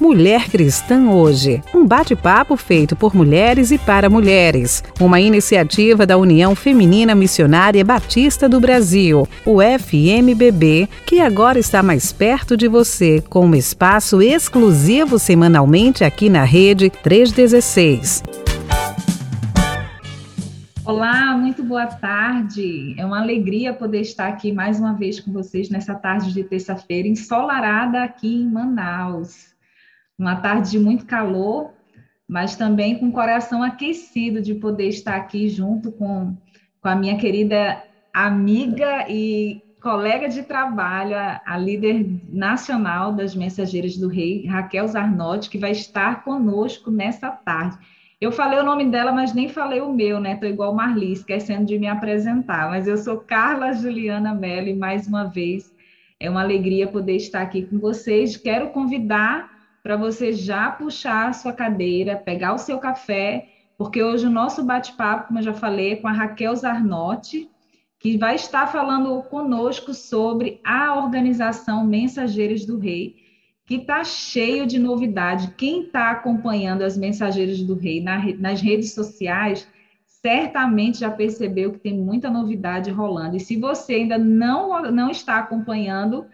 Mulher Cristã Hoje, um bate-papo feito por mulheres e para mulheres, uma iniciativa da União Feminina Missionária Batista do Brasil, o FMBB, que agora está mais perto de você, com um espaço exclusivo semanalmente aqui na Rede 316. Olá, muito boa tarde. É uma alegria poder estar aqui mais uma vez com vocês nessa tarde de terça-feira, ensolarada aqui em Manaus. Uma tarde de muito calor, mas também com o coração aquecido de poder estar aqui junto com, com a minha querida amiga e colega de trabalho, a, a líder nacional das Mensageiras do Rei, Raquel Zarnotti, que vai estar conosco nessa tarde. Eu falei o nome dela, mas nem falei o meu, né? Estou igual Marli, esquecendo de me apresentar. Mas eu sou Carla Juliana Mello e mais uma vez é uma alegria poder estar aqui com vocês. Quero convidar para você já puxar a sua cadeira, pegar o seu café, porque hoje o nosso bate-papo, como eu já falei, é com a Raquel Zarnotti, que vai estar falando conosco sobre a organização Mensageiros do Rei que está cheio de novidade. Quem está acompanhando as Mensageiras do Rei na, nas redes sociais, certamente já percebeu que tem muita novidade rolando. E se você ainda não, não está acompanhando,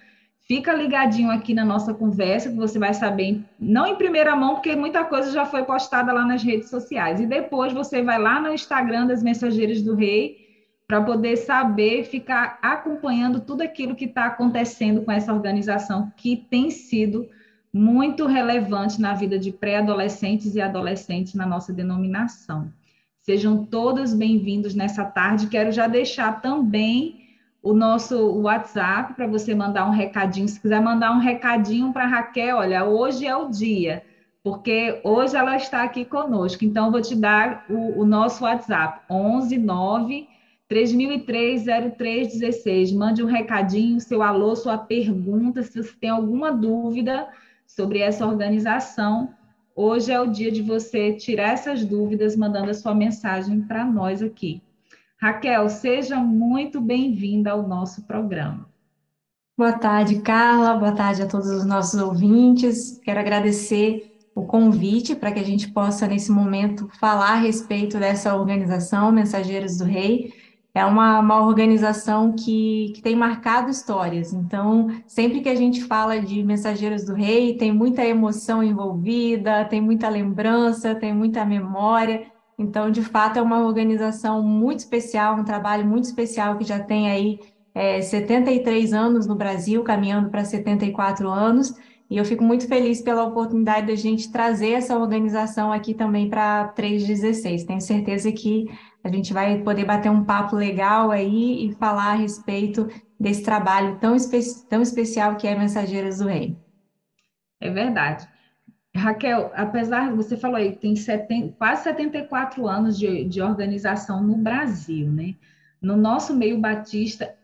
fica ligadinho aqui na nossa conversa, que você vai saber, não em primeira mão, porque muita coisa já foi postada lá nas redes sociais. E depois você vai lá no Instagram das Mensageiras do Rei para poder saber, ficar acompanhando tudo aquilo que está acontecendo com essa organização, que tem sido muito relevante na vida de pré-adolescentes e adolescentes na nossa denominação. Sejam todos bem-vindos nessa tarde. Quero já deixar também o nosso WhatsApp para você mandar um recadinho. Se quiser mandar um recadinho para Raquel, olha, hoje é o dia, porque hoje ela está aqui conosco. Então, vou te dar o, o nosso WhatsApp, 11 9 3003-0316. Mande um recadinho, seu alô, sua pergunta, se você tem alguma dúvida sobre essa organização. Hoje é o dia de você tirar essas dúvidas, mandando a sua mensagem para nós aqui. Raquel, seja muito bem-vinda ao nosso programa. Boa tarde, Carla. Boa tarde a todos os nossos ouvintes. Quero agradecer o convite para que a gente possa, nesse momento, falar a respeito dessa organização, Mensageiros do Rei é uma, uma organização que, que tem marcado histórias. Então, sempre que a gente fala de Mensageiros do Rei, tem muita emoção envolvida, tem muita lembrança, tem muita memória. Então, de fato, é uma organização muito especial, um trabalho muito especial que já tem aí é, 73 anos no Brasil, caminhando para 74 anos. E eu fico muito feliz pela oportunidade da gente trazer essa organização aqui também para 316. Tenho certeza que a gente vai poder bater um papo legal aí e falar a respeito desse trabalho tão, espe tão especial que é Mensageiras do Rei. É verdade. Raquel, apesar, você falou aí, tem 70, quase 74 anos de, de organização no Brasil, né? No nosso meio batista,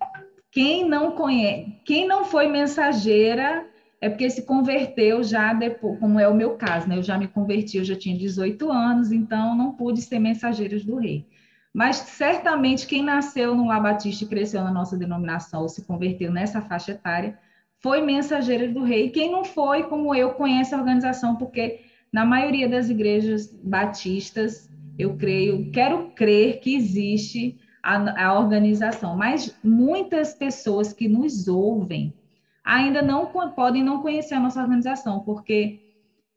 quem não conhece, quem não foi mensageira é porque se converteu já depois, como é o meu caso, né? Eu já me converti, eu já tinha 18 anos, então não pude ser mensageiros do rei. Mas certamente quem nasceu no Labatista e cresceu na nossa denominação ou se converteu nessa faixa etária foi mensageira do rei. Quem não foi, como eu, conhece a organização, porque na maioria das igrejas batistas, eu creio, quero crer que existe a, a organização, mas muitas pessoas que nos ouvem ainda não podem não conhecer a nossa organização, porque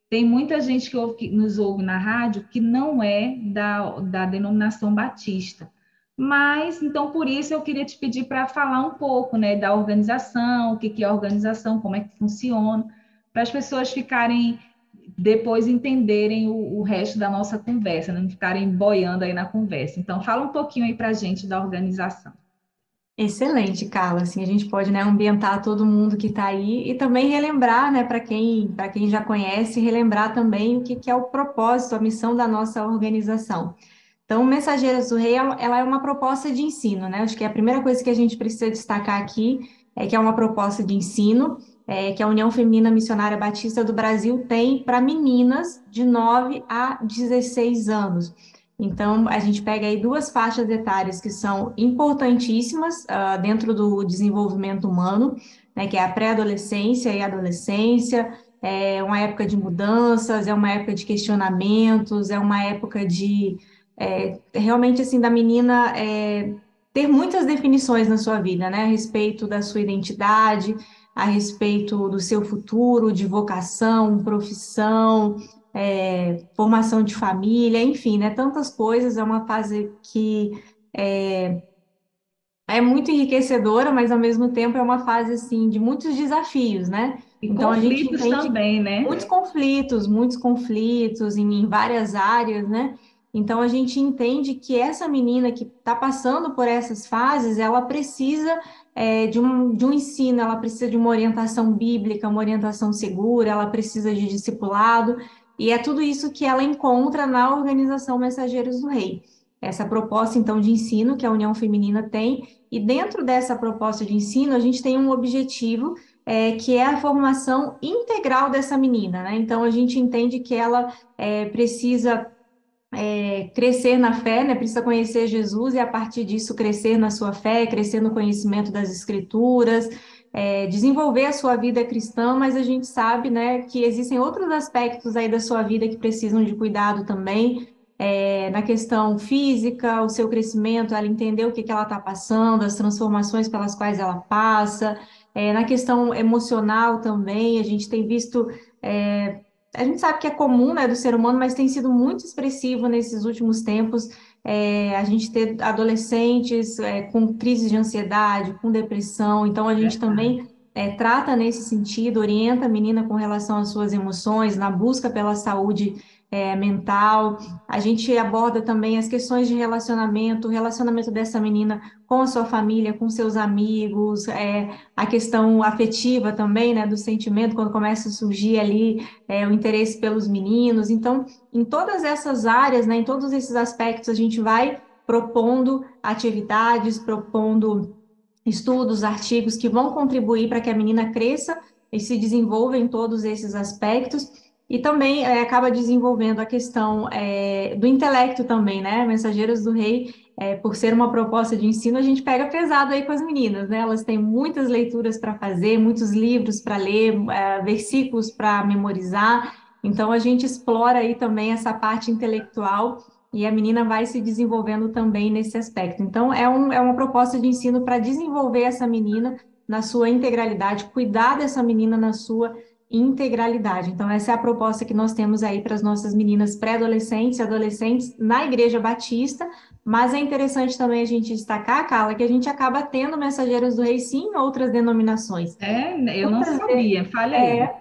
tem muita gente que, ouve, que, nos ouve na rádio que não é da, da denominação batista. Mas, então, por isso eu queria te pedir para falar um pouco né, da organização, o que, que é a organização, como é que funciona, para as pessoas ficarem, depois entenderem o, o resto da nossa conversa, né, não ficarem boiando aí na conversa. Então, fala um pouquinho aí para a gente da organização. Excelente, Carla. Assim, a gente pode, né, ambientar todo mundo que está aí e também relembrar, né, para quem, quem já conhece, relembrar também o que, que é o propósito, a missão da nossa organização. Então, Mensageiras do Rei, ela é uma proposta de ensino, né? Acho que a primeira coisa que a gente precisa destacar aqui é que é uma proposta de ensino é, que a União Feminina Missionária Batista do Brasil tem para meninas de 9 a 16 anos. Então, a gente pega aí duas faixas etárias que são importantíssimas uh, dentro do desenvolvimento humano, né, que é a pré-adolescência e a adolescência, é uma época de mudanças, é uma época de questionamentos, é uma época de é, realmente assim da menina é, ter muitas definições na sua vida, né, a respeito da sua identidade, a respeito do seu futuro, de vocação, profissão, é, formação de família, enfim, né, tantas coisas. É uma fase que é, é muito enriquecedora, mas ao mesmo tempo é uma fase assim de muitos desafios, né? E então a gente também, né? Muitos conflitos, muitos conflitos em, em várias áreas, né? Então a gente entende que essa menina que está passando por essas fases, ela precisa é, de, um, de um ensino, ela precisa de uma orientação bíblica, uma orientação segura, ela precisa de discipulado, e é tudo isso que ela encontra na organização Mensageiros do Rei essa proposta, então, de ensino que a União Feminina tem, e dentro dessa proposta de ensino, a gente tem um objetivo é, que é a formação integral dessa menina, né? Então, a gente entende que ela é, precisa é, crescer na fé, né? Precisa conhecer Jesus e, a partir disso, crescer na sua fé, crescer no conhecimento das Escrituras, é, desenvolver a sua vida cristã, mas a gente sabe, né, que existem outros aspectos aí da sua vida que precisam de cuidado também, é, na questão física, o seu crescimento, ela entender o que, que ela está passando, as transformações pelas quais ela passa, é, na questão emocional também, a gente tem visto, é, a gente sabe que é comum né, do ser humano, mas tem sido muito expressivo nesses últimos tempos, é, a gente ter adolescentes é, com crises de ansiedade, com depressão, então a gente também é, trata nesse sentido, orienta a menina com relação às suas emoções, na busca pela saúde é, mental. A gente aborda também as questões de relacionamento, o relacionamento dessa menina com a sua família, com seus amigos, é, a questão afetiva também, né, do sentimento, quando começa a surgir ali é, o interesse pelos meninos. Então, em todas essas áreas, né, em todos esses aspectos, a gente vai propondo atividades, propondo estudos, artigos que vão contribuir para que a menina cresça e se desenvolva em todos esses aspectos e também é, acaba desenvolvendo a questão é, do intelecto também, né? Mensageiros do Rei, é, por ser uma proposta de ensino, a gente pega pesado aí com as meninas, né? Elas têm muitas leituras para fazer, muitos livros para ler, é, versículos para memorizar. Então a gente explora aí também essa parte intelectual e a menina vai se desenvolvendo também nesse aspecto. Então é, um, é uma proposta de ensino para desenvolver essa menina na sua integralidade, cuidar dessa menina na sua integralidade. Então, essa é a proposta que nós temos aí para as nossas meninas pré-adolescentes e adolescentes na Igreja Batista, mas é interessante também a gente destacar, Carla, que a gente acaba tendo mensageiros do rei sim em outras denominações. É, eu muitas não sabia, vezes, falei. É,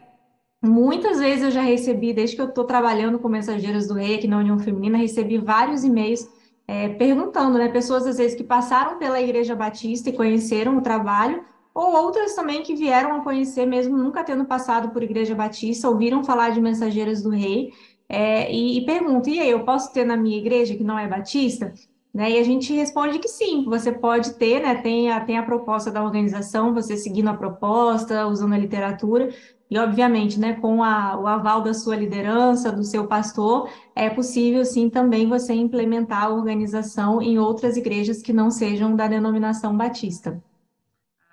muitas vezes eu já recebi, desde que eu estou trabalhando com mensageiros do rei aqui na União Feminina, recebi vários e-mails é, perguntando, né, pessoas às vezes que passaram pela Igreja Batista e conheceram o trabalho, ou outras também que vieram a conhecer, mesmo nunca tendo passado por Igreja Batista, ouviram falar de Mensageiras do Rei, é, e, e perguntam, e aí, eu posso ter na minha igreja que não é batista? Né? E a gente responde que sim, você pode ter, né? Tem a, tem a proposta da organização, você seguindo a proposta, usando a literatura, e obviamente, né, com a, o aval da sua liderança, do seu pastor, é possível sim também você implementar a organização em outras igrejas que não sejam da denominação batista.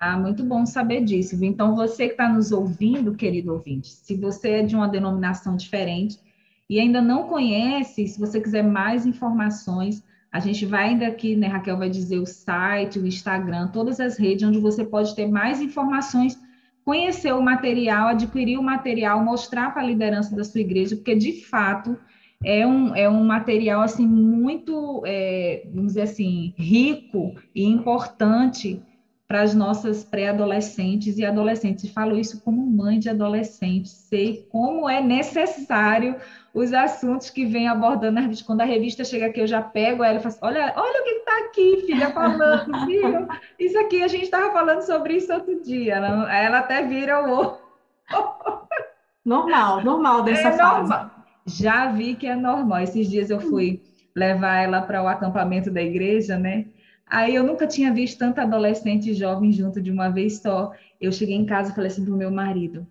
Ah, muito bom saber disso. Então, você que está nos ouvindo, querido ouvinte, se você é de uma denominação diferente e ainda não conhece, se você quiser mais informações, a gente vai ainda aqui, né, Raquel vai dizer o site, o Instagram, todas as redes onde você pode ter mais informações, conhecer o material, adquirir o material, mostrar para a liderança da sua igreja, porque de fato é um, é um material assim muito, é, vamos dizer assim, rico e importante para as nossas pré-adolescentes e adolescentes. falo isso como mãe de adolescente, sei como é necessário os assuntos que vem abordando na revista. Quando a revista chega aqui, eu já pego ela e faço: olha, olha o que está aqui, filha, falando, viu? Isso aqui a gente estava falando sobre isso outro dia. Ela, ela até vira o. normal, normal dessa é fase. Normal. Já vi que é normal. Esses dias eu fui levar ela para o acampamento da igreja, né? Aí eu nunca tinha visto tanta adolescente e jovem junto de uma vez só. Eu cheguei em casa e falei assim pro meu marido: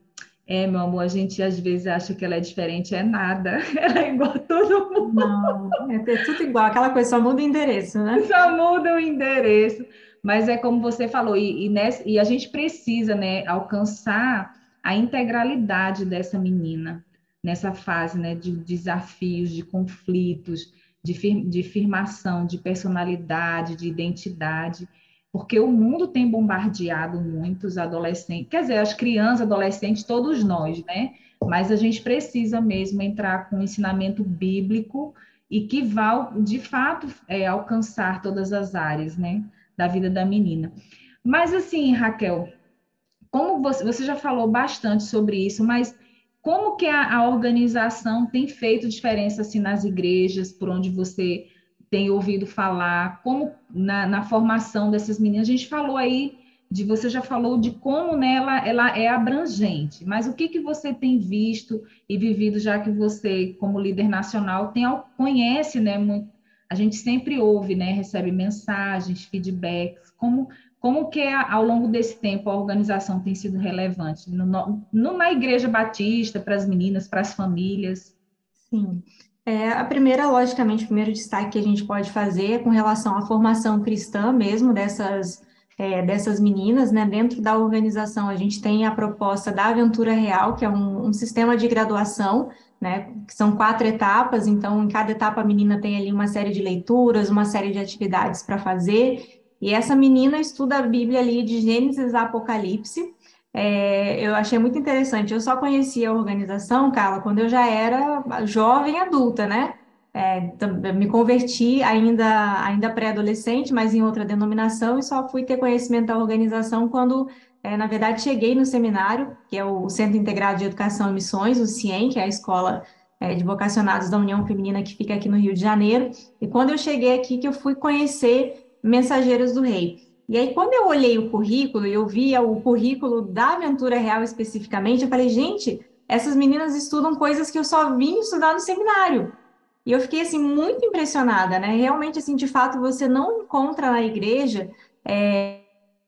É, meu amor, a gente às vezes acha que ela é diferente, é nada. Ela é igual a todo mundo. Não, é tudo igual, aquela coisa só muda o endereço, né? Só muda o endereço. Mas é como você falou, e, e, nessa, e a gente precisa né, alcançar a integralidade dessa menina nessa fase né, de desafios, de conflitos, de, fir de firmação, de personalidade, de identidade, porque o mundo tem bombardeado muitos adolescentes, quer dizer, as crianças, adolescentes, todos nós, né? Mas a gente precisa mesmo entrar com um ensinamento bíblico e que vá, de fato, é, alcançar todas as áreas, né, da vida da menina. Mas assim, Raquel, como você, você já falou bastante sobre isso, mas como que a, a, organização tem feito diferença assim nas igrejas, por onde você tem ouvido falar, como na, na, formação dessas meninas? A gente falou aí de você já falou de como nela né, ela é abrangente, mas o que que você tem visto e vivido já que você, como líder nacional, tem conhece, né? Muito, a gente sempre ouve, né? Recebe mensagens, feedbacks, como como que ao longo desse tempo a organização tem sido relevante no, na Igreja Batista, para as meninas, para as famílias? Sim. É, a primeira, logicamente, o primeiro destaque que a gente pode fazer é com relação à formação cristã mesmo dessas, é, dessas meninas, né? Dentro da organização, a gente tem a proposta da Aventura Real, que é um, um sistema de graduação, né? Que são quatro etapas, então, em cada etapa a menina tem ali uma série de leituras, uma série de atividades para fazer, e essa menina estuda a Bíblia ali de Gênesis a Apocalipse. É, eu achei muito interessante. Eu só conhecia a organização, Carla, quando eu já era jovem adulta, né? É, me converti ainda, ainda pré-adolescente, mas em outra denominação, e só fui ter conhecimento da organização quando, é, na verdade, cheguei no seminário, que é o Centro Integrado de Educação e Missões, o CIEM, que é a escola é, de vocacionados da União Feminina que fica aqui no Rio de Janeiro. E quando eu cheguei aqui, que eu fui conhecer Mensageiros do Rei. E aí, quando eu olhei o currículo e eu via o currículo da Aventura Real especificamente, eu falei, gente, essas meninas estudam coisas que eu só vim estudar no seminário. E eu fiquei, assim, muito impressionada, né? Realmente, assim, de fato, você não encontra na igreja é,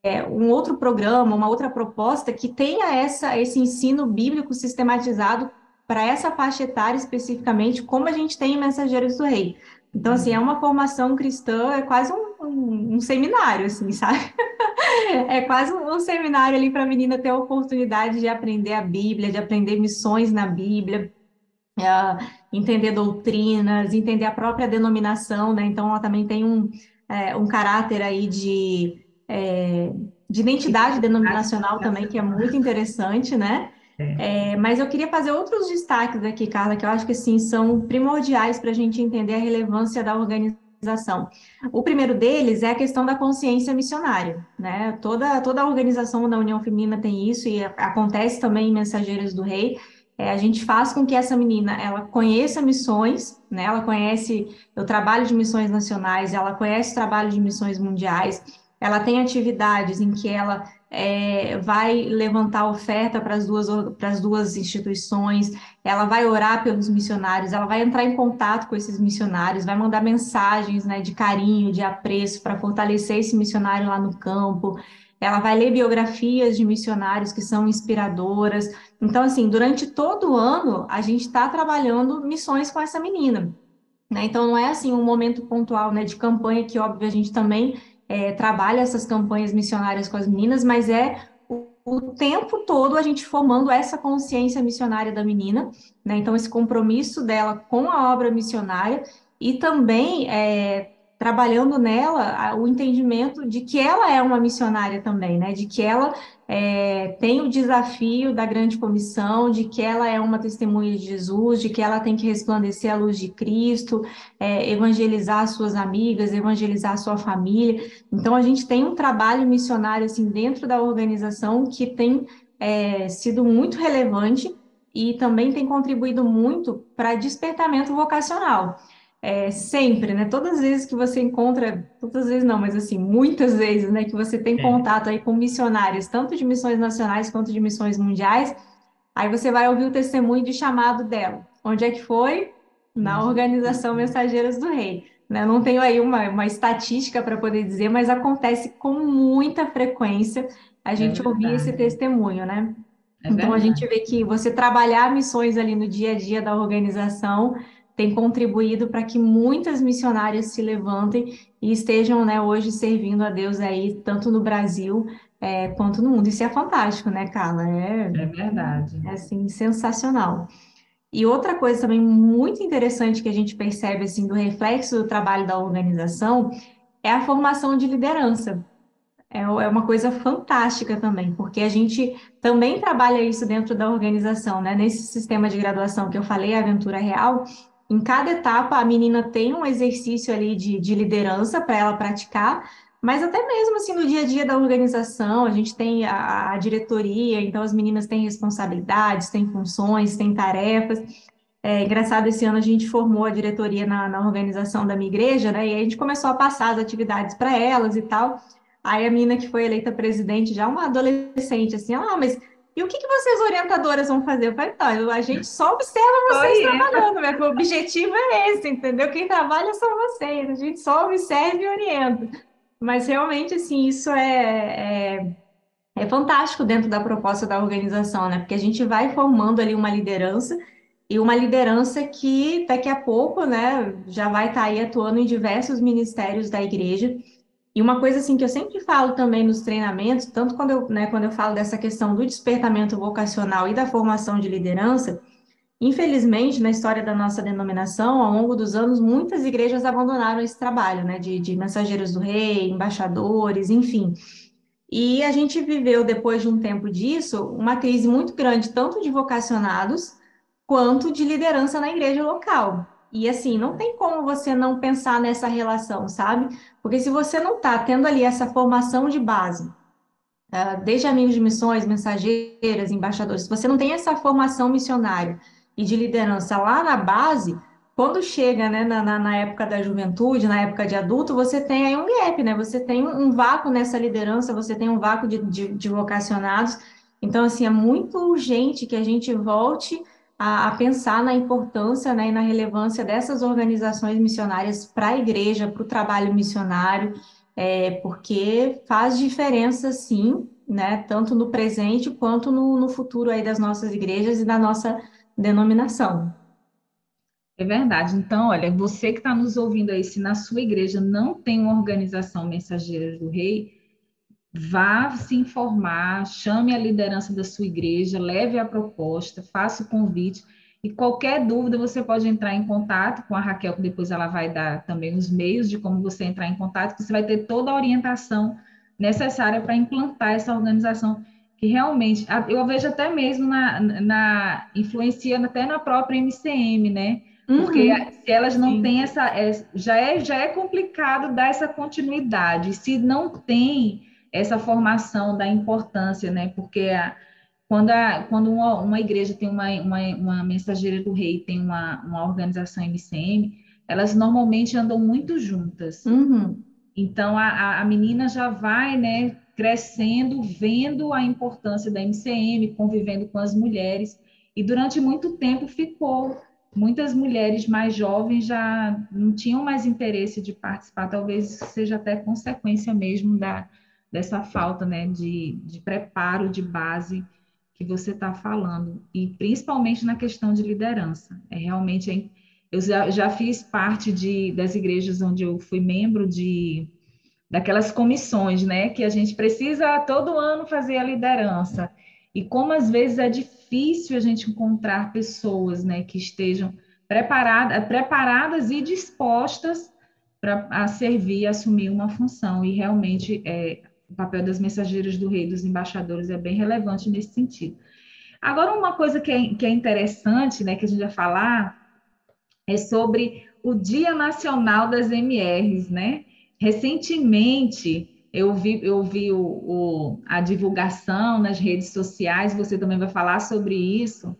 é, um outro programa, uma outra proposta que tenha essa, esse ensino bíblico sistematizado para essa faixa etária especificamente, como a gente tem em Mensageiros do Rei. Então, assim, é uma formação cristã, é quase um, um, um seminário, assim, sabe? é quase um, seminário ali para a menina ter a oportunidade de aprender a Bíblia, de aprender missões na Bíblia, é, entender doutrinas, entender a própria denominação, né? Então, ela também tem um, é, um caráter aí de, é, de identidade denominacional também, que é muito interessante, né? É. é, mas eu queria fazer outros destaques aqui, Carla, que eu acho que sim são primordiais para a gente entender a relevância da organização. O primeiro deles é a questão da consciência missionária, né? Toda, toda a organização da União Feminina tem isso e acontece também em Mensageiros do Rei. É, a gente faz com que essa menina ela conheça missões, né? Ela conhece o trabalho de missões nacionais, ela conhece o trabalho de missões mundiais, ela tem atividades em que ela é, vai levantar oferta para as duas, para as duas instituições, ela vai orar pelos missionários, ela vai entrar em contato com esses missionários, vai mandar mensagens né, de carinho, de apreço para fortalecer esse missionário lá no campo. Ela vai ler biografias de missionários que são inspiradoras. Então, assim, durante todo o ano, a gente está trabalhando missões com essa menina. Né? Então, não é assim um momento pontual né, de campanha, que, óbvio, a gente também é, trabalha essas campanhas missionárias com as meninas, mas é o, o, tempo todo a gente formando essa consciência missionária da menina, né? Então, esse compromisso dela com a obra missionária e também é, trabalhando nela o entendimento de que ela é uma missionária também, né? De que ela é, tem o desafio da grande comissão, de que ela é uma testemunha de Jesus, de que ela tem que resplandecer a luz de Cristo, é, evangelizar suas amigas, evangelizar sua família. Então, a gente tem um trabalho missionário assim dentro da organização que tem é, sido muito relevante e também tem contribuído muito para despertamento vocacional é, sempre, né? Todas as vezes que você encontra, todas as vezes não, mas assim, muitas vezes, né, que você tem é. contato aí com missionários, tanto de missões nacionais quanto de missões mundiais, aí você vai ouvir o testemunho de chamado dela. Onde é que foi? Na organização Mensageiras do Rei. Né? Não tenho aí uma, uma estatística para poder dizer, mas acontece com muita frequência a gente é ouvir esse testemunho, né? É então a gente vê que você trabalhar missões ali no dia a dia da organização tem contribuído para que muitas missionárias se levantem e estejam né, hoje servindo a Deus aí, tanto no Brasil é, quanto no mundo. Isso é fantástico, né, Carla? É, é verdade. É, assim, sensacional. E outra coisa também muito interessante que a gente percebe, assim, do reflexo do trabalho da organização é a formação de liderança. É, é uma coisa fantástica também, porque a gente também trabalha isso dentro da organização, né? Nesse sistema de graduação que eu falei, a Aventura Real, em cada etapa a menina tem um exercício ali de, de liderança para ela praticar, mas até mesmo assim no dia a dia da organização, a gente tem a, a diretoria, então as meninas têm responsabilidades, têm funções, têm tarefas. É engraçado, esse ano a gente formou a diretoria na, na organização da minha igreja, né? E a gente começou a passar as atividades para elas e tal. Aí a menina que foi eleita presidente, já uma adolescente, assim, ah, mas e o que, que vocês orientadoras vão fazer? Eu falei, não, a gente só observa vocês Oi, trabalhando, né? o objetivo é esse, entendeu? Quem trabalha são vocês, a gente só observa e orienta. Mas realmente, assim, isso é, é, é fantástico dentro da proposta da organização, né? Porque a gente vai formando ali uma liderança e uma liderança que daqui a pouco, né, já vai estar aí atuando em diversos ministérios da igreja. E uma coisa assim que eu sempre falo também nos treinamentos, tanto quando eu, né, quando eu falo dessa questão do despertamento vocacional e da formação de liderança, infelizmente, na história da nossa denominação, ao longo dos anos, muitas igrejas abandonaram esse trabalho, né, de, de mensageiros do rei, embaixadores, enfim. E a gente viveu, depois de um tempo disso, uma crise muito grande, tanto de vocacionados quanto de liderança na igreja local. E assim, não tem como você não pensar nessa relação, sabe? Porque se você não está tendo ali essa formação de base, ah, desde amigos de missões, mensageiras, embaixadores, se você não tem essa formação missionária e de liderança lá na base, quando chega né, na, na, época da juventude, na época de adulto, você tem aí um gap, né? Você tem um, um vácuo nessa liderança, você tem um vácuo de, de, de vocacionados. Então, assim, é muito urgente que a gente volte a, a pensar na importância né, e na relevância dessas organizações missionárias para a igreja, para o trabalho missionário, é, porque faz diferença, sim, né, tanto no presente quanto no, no futuro aí das nossas igrejas e da nossa denominação. É verdade. Então, olha, você que está nos ouvindo aí, se na sua igreja não tem uma organização Mensageiras do Rei, vá se informar, chame a liderança da sua igreja, leve a proposta, faça o convite. E qualquer dúvida, você pode entrar em contato com a Raquel, que depois ela vai dar também os meios de como você entrar em contato, que você vai ter toda a orientação necessária para implantar essa organização, que realmente, eu vejo até mesmo na, na influenciando até na própria MCM, né? Porque uhum. se elas não Sim. têm essa, é, já é já é complicado dar essa continuidade. Se não tem essa formação da importância, né? Porque a, quando, a, quando uma, uma, igreja tem uma, uma, uma, mensageira do rei, tem uma, uma organização MCM, elas normalmente andam muito juntas. Uhum. Então, a, a menina já vai, né, crescendo, vendo a importância da MCM, convivendo com as mulheres, e durante muito tempo ficou. Muitas mulheres mais jovens já não tinham mais interesse de participar, talvez seja até consequência mesmo da, dessa falta né, de, de preparo, de base que você está falando, e principalmente na questão de liderança. É realmente, eu já, já fiz parte de, das igrejas onde eu fui membro de daquelas comissões, né, que a gente precisa todo ano fazer a liderança. E como às vezes é difícil a gente encontrar pessoas, né, que estejam preparadas, preparadas e dispostas para servir, assumir uma função. E realmente é, o papel das mensageiras do rei, dos embaixadores, é bem relevante nesse sentido. Agora, uma coisa que é, que é interessante, né, que a gente vai falar, é sobre o Dia Nacional das MRs, né? Recentemente, eu vi, eu vi o, o, a divulgação nas redes sociais, você também vai falar sobre isso,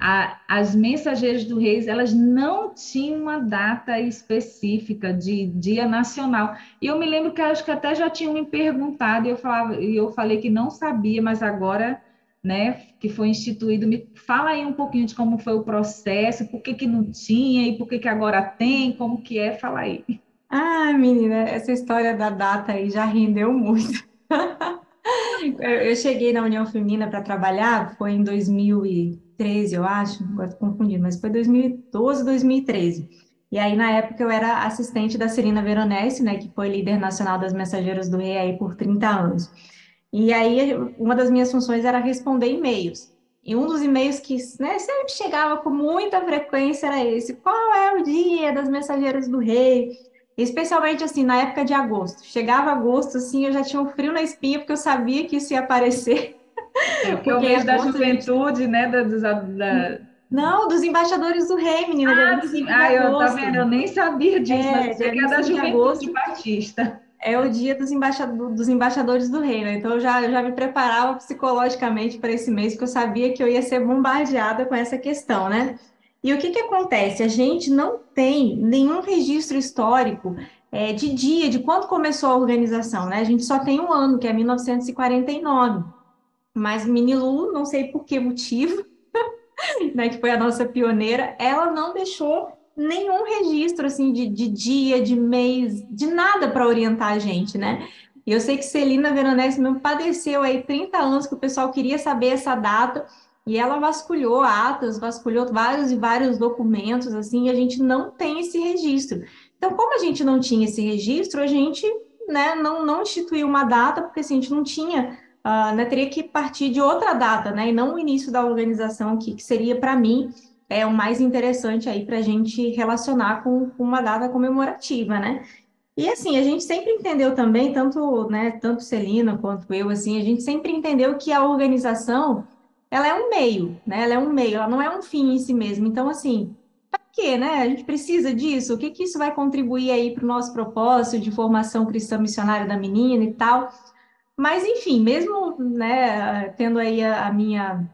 a, as mensageiras do reis, elas não tinham uma data específica de dia nacional. E eu me lembro que acho que até já tinham me perguntado e eu falava, e eu falei que não sabia, mas agora, né, que foi instituído, me fala aí um pouquinho de como foi o processo, por que que não tinha e por que que agora tem, como que é, fala aí. Ah, menina, essa história da data aí já rendeu muito. eu cheguei na União Feminina para trabalhar, foi em 2000 e 2013, eu acho, agora estou confundindo, mas foi 2012, 2013. E aí, na época, eu era assistente da Serena Veronese, né, que foi líder nacional das Mensageiras do Rei aí por 30 anos. E aí, uma das minhas funções era responder e-mails. E um dos e-mails que né, sempre chegava com muita frequência era esse: qual é o dia das mensageiras do rei? Especialmente assim, na época de agosto. Chegava agosto, assim, eu já tinha um frio na espinha, porque eu sabia que isso ia aparecer. É, porque, o mês da juventude, né? Da, da, Não, dos embaixadores do rei, menina. Ah, ah eu, tá vendo? Eu nem sabia disso, é, mas é da juventude batista é o dia dos, embaixador, dos embaixadores do reino. Então, eu já, já me preparava psicologicamente para esse mês, porque eu sabia que eu ia ser bombardeada com essa questão, né? E o que, que acontece? A gente não tem nenhum registro histórico é, de dia, de quando começou a organização, né? A gente só tem um ano, que é 1949. Mas Minilu, não sei por que motivo, né, que foi a nossa pioneira, ela não deixou nenhum registro assim de, de dia, de mês, de nada para orientar a gente, né? E eu sei que Celina Veronese mesmo padeceu aí 30 anos que o pessoal queria saber essa data e ela vasculhou atas, vasculhou vários e vários documentos, assim, e a gente não tem esse registro. Então, como a gente não tinha esse registro, a gente né, não, não instituiu uma data, porque assim, a gente não tinha, uh, né, teria que partir de outra data, né, e não o início da organização, que, que seria para mim é o mais interessante aí para a gente relacionar com, com uma data comemorativa, né? E assim, a gente sempre entendeu também, tanto, né, tanto Celina quanto eu, assim, a gente sempre entendeu que a organização, ela é um meio, né? Ela é um meio, ela não é um fim em si mesma. Então, assim, para quê, né? A gente precisa disso? O que que isso vai contribuir aí para o nosso propósito de formação cristã missionária da menina e tal? Mas, enfim, mesmo, né, tendo aí a, a minha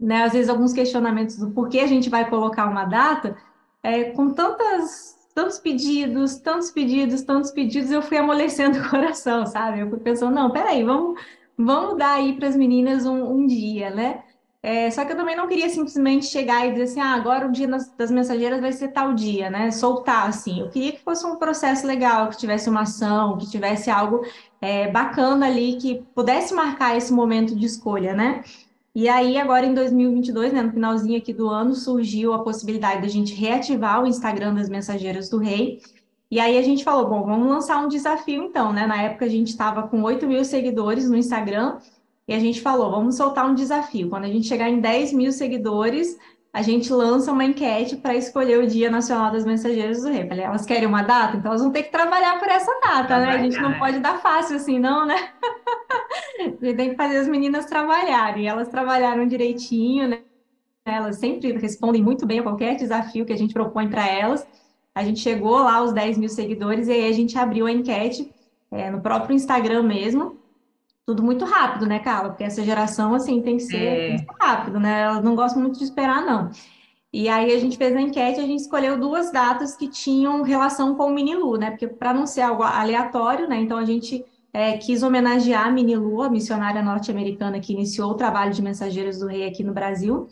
né, às vezes alguns questionamentos do porquê a gente vai colocar uma data, é, com tantas, tantos pedidos, tantos pedidos, tantos pedidos, eu fui amolecendo o coração, sabe? Eu fui pensando, não, peraí, vamos, vamos dar aí para as meninas um, um, dia, né? É, só que eu também não queria simplesmente chegar e dizer assim, ah, agora o dia das, das mensageiras vai ser tal dia, né? Soltar, assim. Eu queria que fosse um processo legal, que tivesse uma ação, que tivesse algo é, bacana ali, que pudesse marcar esse momento de escolha, né? E aí, agora em 2022, né, no finalzinho aqui do ano, surgiu a possibilidade da gente reativar o Instagram das Mensageiras do Rei. E aí a gente falou, bom, vamos lançar um desafio então, né? Na época a gente estava com 8 mil seguidores no Instagram e a gente falou, vamos soltar um desafio. Quando a gente chegar em 10 mil seguidores, a gente lança uma enquete para escolher o Dia Nacional das Mensageiras do Rei. Falei, elas querem uma data? Então elas vão ter que trabalhar por essa data, trabalhar. né? A gente não pode dar fácil assim, não, né? A gente tem que fazer as meninas trabalharem. Elas trabalharam direitinho, né? Elas sempre respondem muito bem a qualquer desafio que a gente propõe para elas. A gente chegou lá aos 10 mil seguidores e aí a gente abriu a enquete é, no próprio Instagram mesmo. Tudo muito rápido, né, Carla? Porque essa geração, assim, tem que ser, é. tem que ser rápido, né? Elas não gostam muito de esperar, não. E aí a gente fez a enquete, a gente escolheu duas datas que tinham relação com o Minilu, né? Porque para não ser algo aleatório, né? Então a gente é, quis homenagear a Mini Lu, a missionária norte-americana que iniciou o trabalho de Mensageiros do Rei aqui no Brasil.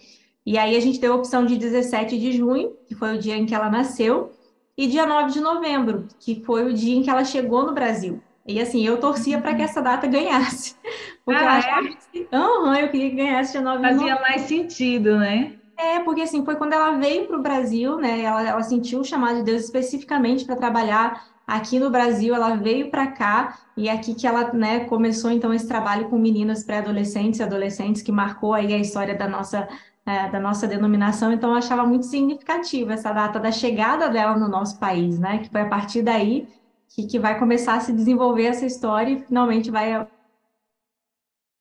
E aí a gente deu a opção de 17 de junho, que foi o dia em que ela nasceu, e dia 9 de novembro, que foi o dia em que ela chegou no Brasil. E assim, eu torcia para que essa data ganhasse. Porque ah, eu achava é? que uhum, eu queria que ganhasse dia 9 de novembro. Fazia mais sentido, né? É, porque assim, foi quando ela veio para o Brasil, né? Ela, ela sentiu o chamado de Deus especificamente para trabalhar aqui no Brasil, ela veio para cá e é aqui que ela né, começou então esse trabalho com meninas pré-adolescentes e adolescentes que marcou aí a história da nossa é, da nossa denominação, então eu achava muito significativa essa data da chegada dela no nosso país, né? Que foi a partir daí que, que vai começar a se desenvolver essa história e finalmente vai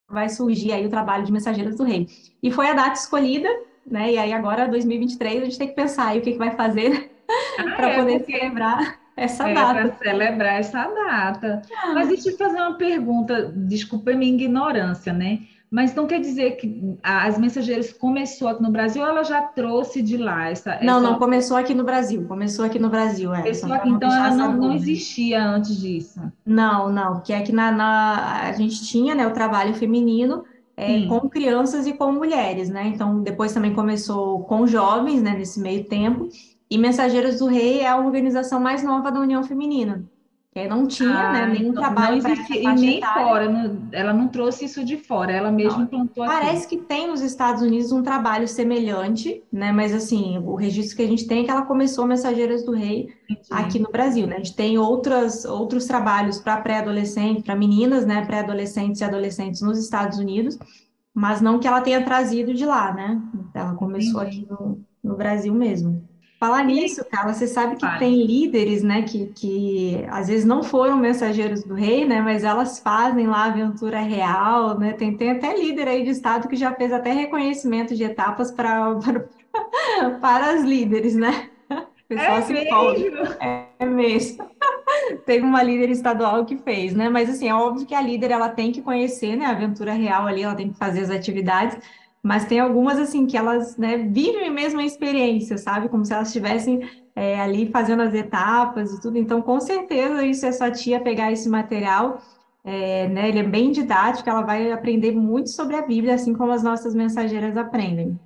vai surgir aí o trabalho de Mensageiras do Rei. E foi a data escolhida, né? E aí agora 2023 a gente tem que pensar aí o que, que vai fazer ah, para é, poder porque... celebrar essa é, data. Para celebrar essa data. Ah. Mas deixa eu fazer uma pergunta, desculpa a minha ignorância, né? Mas não quer dizer que as mensageiras começou aqui no Brasil ou ela já trouxe de lá essa, essa... Não, não, começou aqui no Brasil. Começou aqui no Brasil, é. Começou aqui, então ela não, não existia antes disso. Não, não, que é que na, na, a gente tinha né, o trabalho feminino é, com crianças e com mulheres, né? Então depois também começou com jovens, né, nesse meio tempo. E Mensageiros do Rei é a organização mais nova da União Feminina. Que não tinha ah, né, nenhum então, trabalho para E nem fora, não, ela não trouxe isso de fora, ela mesma implantou aqui. Parece que tem nos Estados Unidos um trabalho semelhante, né? Mas assim, o registro que a gente tem é que ela começou Mensageiras do Rei Entendi. aqui no Brasil, né? A gente tem outras, outros trabalhos para pré-adolescentes, para meninas, né? Pré-adolescentes e adolescentes nos Estados Unidos, mas não que ela tenha trazido de lá, né? Ela começou Entendi. aqui no, no Brasil mesmo. Falar nisso, Carla, você sabe que tem líderes, né, que, que às vezes não foram mensageiros do rei, né, mas elas fazem lá a aventura real, né, tem, tem até líder aí de estado que já fez até reconhecimento de etapas para, para, para as líderes, né? O pessoal é se mesmo? É, é mesmo. Teve uma líder estadual que fez, né, mas assim, é óbvio que a líder, ela tem que conhecer, né, a aventura real ali, ela tem que fazer as atividades, mas tem algumas assim que elas né, vivem mesmo a experiência, sabe? Como se elas estivessem é, ali fazendo as etapas e tudo. Então, com certeza, isso é sua tia pegar esse material, é, né? Ele é bem didático, ela vai aprender muito sobre a Bíblia, assim como as nossas mensageiras aprendem.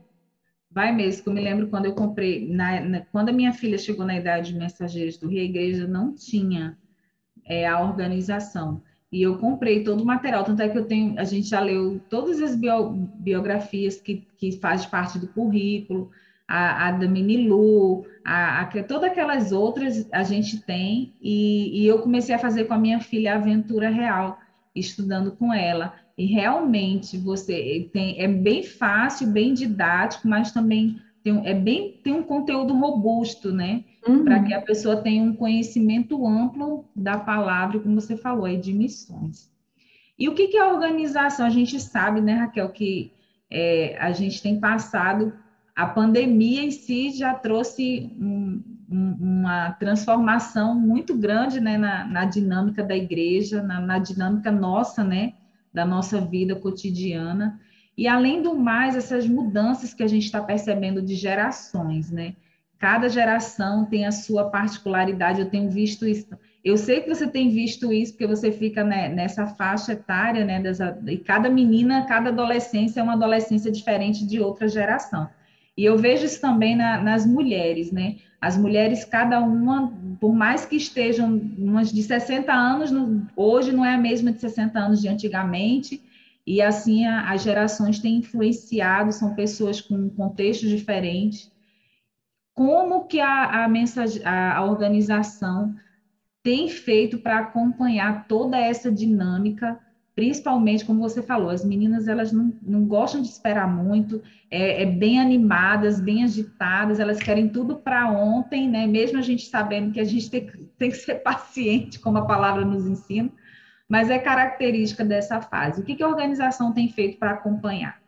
Vai mesmo, eu me lembro quando eu comprei, na, na, quando a minha filha chegou na idade de mensageiros do Rio, a igreja não tinha é, a organização. E eu comprei todo o material, tanto é que eu tenho, a gente já leu todas as bio, biografias que, que fazem parte do currículo, a, a da Minilu, a, a, todas aquelas outras a gente tem, e, e eu comecei a fazer com a minha filha a aventura real, estudando com ela. E realmente você tem, é bem fácil, bem didático, mas também tem, é bem, tem um conteúdo robusto, né? Uhum. Para que a pessoa tenha um conhecimento amplo da palavra, como você falou aí, de missões. E o que, que é a organização? A gente sabe, né, Raquel, que é, a gente tem passado, a pandemia em si já trouxe um, um, uma transformação muito grande né, na, na dinâmica da igreja, na, na dinâmica nossa, né, da nossa vida cotidiana. E além do mais, essas mudanças que a gente está percebendo de gerações, né? Cada geração tem a sua particularidade, eu tenho visto isso. Eu sei que você tem visto isso, porque você fica né, nessa faixa etária, né? Dessa, e cada menina, cada adolescência é uma adolescência diferente de outra geração. E eu vejo isso também na, nas mulheres, né? As mulheres, cada uma, por mais que estejam umas de 60 anos, no, hoje não é a mesma de 60 anos de antigamente, e assim a, as gerações têm influenciado, são pessoas com contextos diferentes. Como que a, a, a, a organização tem feito para acompanhar toda essa dinâmica, principalmente, como você falou, as meninas elas não, não gostam de esperar muito, é, é bem animadas, bem agitadas, elas querem tudo para ontem, né? Mesmo a gente sabendo que a gente tem, tem que ser paciente, como a palavra nos ensina, mas é característica dessa fase. O que, que a organização tem feito para acompanhar?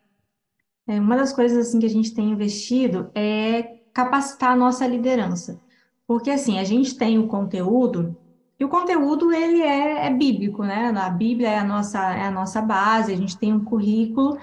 É, uma das coisas assim que a gente tem investido é capacitar a nossa liderança, porque assim a gente tem o conteúdo e o conteúdo ele é, é bíblico, né? A Bíblia é a nossa é a nossa base. A gente tem um currículo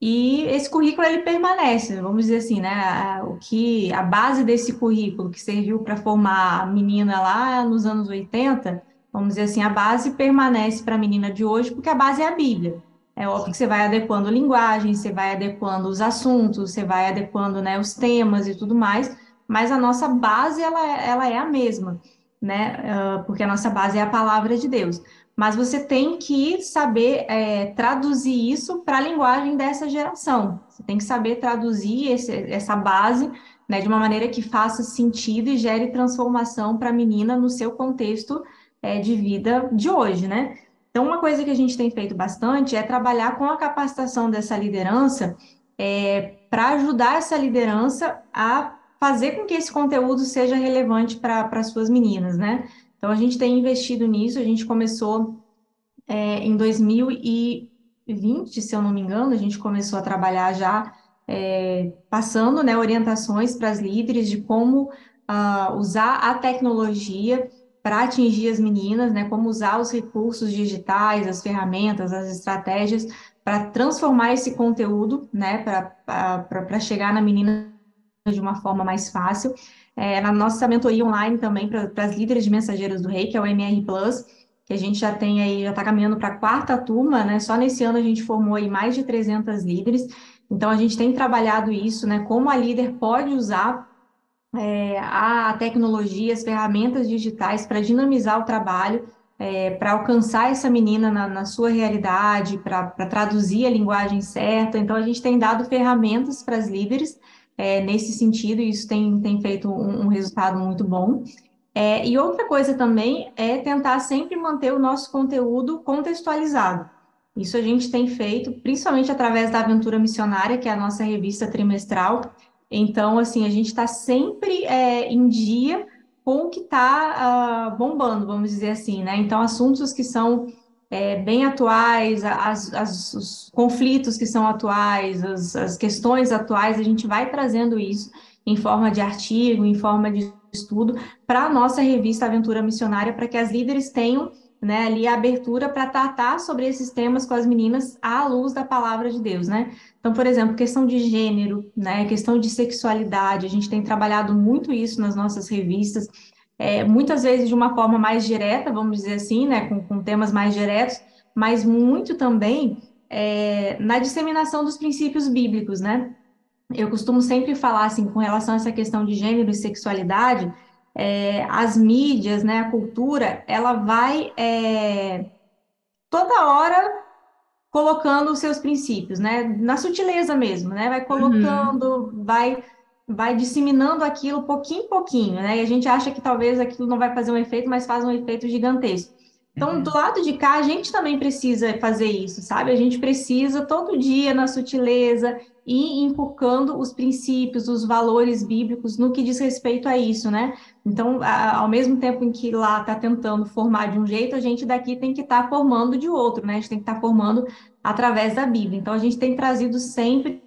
e esse currículo ele permanece, vamos dizer assim, né? O que a base desse currículo que serviu para formar a menina lá nos anos 80 vamos dizer assim, a base permanece para a menina de hoje, porque a base é a Bíblia. É óbvio que você vai adequando linguagem, você vai adequando os assuntos, você vai adequando né, os temas e tudo mais, mas a nossa base ela, ela é a mesma, né? Porque a nossa base é a palavra de Deus. Mas você tem que saber é, traduzir isso para a linguagem dessa geração. Você tem que saber traduzir esse, essa base né, de uma maneira que faça sentido e gere transformação para a menina no seu contexto é, de vida de hoje, né? Então, uma coisa que a gente tem feito bastante é trabalhar com a capacitação dessa liderança é, para ajudar essa liderança a fazer com que esse conteúdo seja relevante para as suas meninas, né? Então, a gente tem investido nisso, a gente começou é, em 2020, se eu não me engano, a gente começou a trabalhar já é, passando né, orientações para as líderes de como uh, usar a tecnologia para atingir as meninas, né? Como usar os recursos digitais, as ferramentas, as estratégias para transformar esse conteúdo, né? Para chegar na menina de uma forma mais fácil. É, na nossa mentoria online também para as líderes de mensageiros do rei, que é o MR Plus, que a gente já tem aí, já está caminhando para a quarta turma, né? Só nesse ano a gente formou aí mais de 300 líderes. Então a gente tem trabalhado isso, né? Como a líder pode usar é, a tecnologia, as ferramentas digitais para dinamizar o trabalho, é, para alcançar essa menina na, na sua realidade, para traduzir a linguagem certa. Então, a gente tem dado ferramentas para as líderes é, nesse sentido, e isso tem, tem feito um, um resultado muito bom. É, e outra coisa também é tentar sempre manter o nosso conteúdo contextualizado. Isso a gente tem feito, principalmente através da Aventura Missionária, que é a nossa revista trimestral. Então, assim, a gente está sempre é, em dia com o que está uh, ah, bombando, vamos dizer assim, né? Então, assuntos que são é, bem atuais, as, as, os conflitos que são atuais, as, as questões atuais, a gente vai trazendo isso em forma de artigo, em forma de estudo, para a nossa revista Aventura Missionária, para que as líderes tenham né, ali a abertura para tratar sobre esses temas com as meninas à luz da palavra de Deus, né? Então, por exemplo, questão de gênero, né, questão de sexualidade, a gente tem trabalhado muito isso nas nossas revistas, é, muitas vezes de uma forma mais direta, vamos dizer assim, né, com, com temas mais diretos, mas muito também é, na disseminação dos princípios bíblicos, né? Eu costumo sempre falar assim, com relação a essa questão de gênero e sexualidade, é, as mídias, né, a cultura, ela vai é, toda hora colocando os seus princípios, né, na sutileza mesmo, né, vai colocando, uhum. vai vai disseminando aquilo pouquinho em pouquinho, né, e a gente acha que talvez aquilo não vai fazer um efeito, mas faz um efeito gigantesco. Então, do lado de cá, a gente também precisa fazer isso, sabe? A gente precisa todo dia na sutileza e inculcando os princípios, os valores bíblicos no que diz respeito a isso, né? Então, ao mesmo tempo em que lá está tentando formar de um jeito, a gente daqui tem que estar tá formando de outro, né? A gente tem que estar tá formando através da Bíblia. Então, a gente tem trazido sempre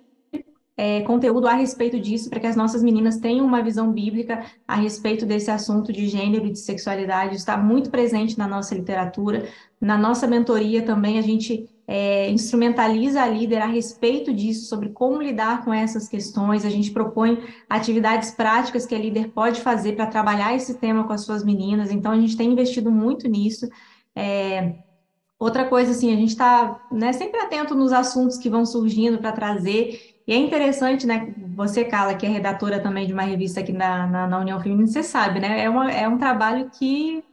é, conteúdo a respeito disso, para que as nossas meninas tenham uma visão bíblica a respeito desse assunto de gênero e de sexualidade. Está muito presente na nossa literatura. Na nossa mentoria também, a gente é, instrumentaliza a líder a respeito disso, sobre como lidar com essas questões. A gente propõe atividades práticas que a líder pode fazer para trabalhar esse tema com as suas meninas. Então, a gente tem investido muito nisso. É, outra coisa, assim, a gente está né, sempre atento nos assuntos que vão surgindo para trazer e é interessante, né? Você, Carla, que é redatora também de uma revista aqui na, na, na União Feminina, você sabe, né? É, uma, é um trabalho que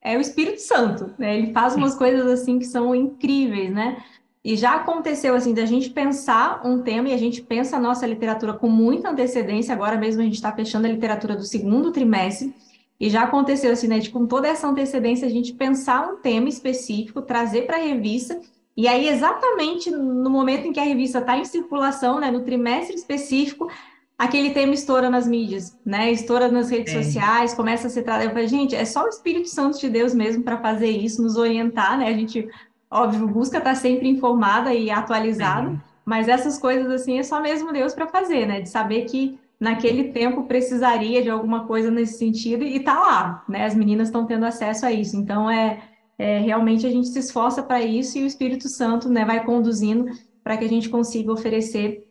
é o Espírito Santo, né? Ele faz umas coisas assim que são incríveis, né? E já aconteceu assim da gente pensar um tema e a gente pensa a nossa literatura com muita antecedência. Agora mesmo a gente está fechando a literatura do segundo trimestre. E já aconteceu assim, né, de com toda essa antecedência a gente pensar um tema específico, trazer para a revista e aí, exatamente no momento em que a revista está em circulação, né, no trimestre específico, aquele tema estoura nas mídias, né? Estoura nas redes é. sociais, começa a ser tratado. Eu falei, gente, é só o Espírito Santo de Deus mesmo para fazer isso, nos orientar, né? A gente, óbvio, busca estar tá sempre informada e atualizada, é. mas essas coisas assim é só mesmo Deus para fazer, né? De saber que naquele tempo precisaria de alguma coisa nesse sentido e tá lá, né? As meninas estão tendo acesso a isso. Então é é, realmente a gente se esforça para isso e o Espírito Santo né, vai conduzindo para que a gente consiga oferecer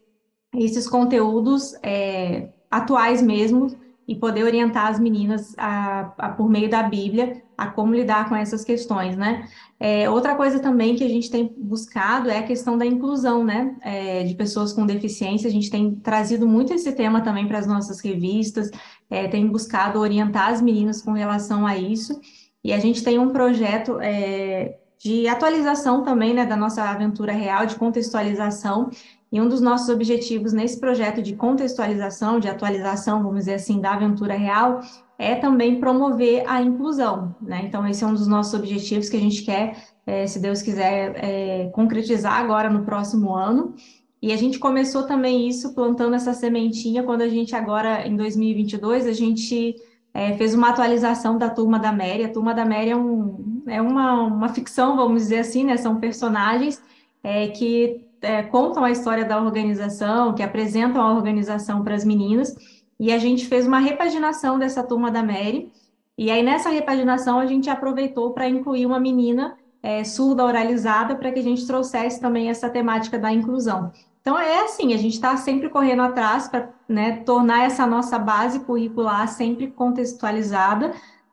esses conteúdos é, atuais mesmo e poder orientar as meninas a, a, por meio da Bíblia a como lidar com essas questões, né? É, outra coisa também que a gente tem buscado é a questão da inclusão, né? É, de pessoas com deficiência. A gente tem trazido muito esse tema também para as nossas revistas, é, tem buscado orientar as meninas com relação a isso. E a gente tem um projeto é, de atualização também né, da nossa aventura real, de contextualização. E um dos nossos objetivos nesse projeto de contextualização, de atualização, vamos dizer assim, da aventura real, é também promover a inclusão. Né? Então, esse é um dos nossos objetivos que a gente quer, é, se Deus quiser, é, concretizar agora no próximo ano. E a gente começou também isso plantando essa sementinha quando a gente agora, em 2022, a gente é, fez uma atualização da Turma da Mary. A Turma da Mary é, um, é uma, uma ficção, vamos dizer assim, né? São personagens é, que é, contam a história da organização, que apresentam a organização para as meninas. E a gente fez uma repaginação dessa Turma da Mary. E aí, nessa repaginação, a gente aproveitou para incluir uma menina é, surda oralizada para que a gente trouxesse também essa temática da inclusão. Então, é assim, a gente está sempre correndo atrás para né, tornar essa nossa base curricular sempre contextualizada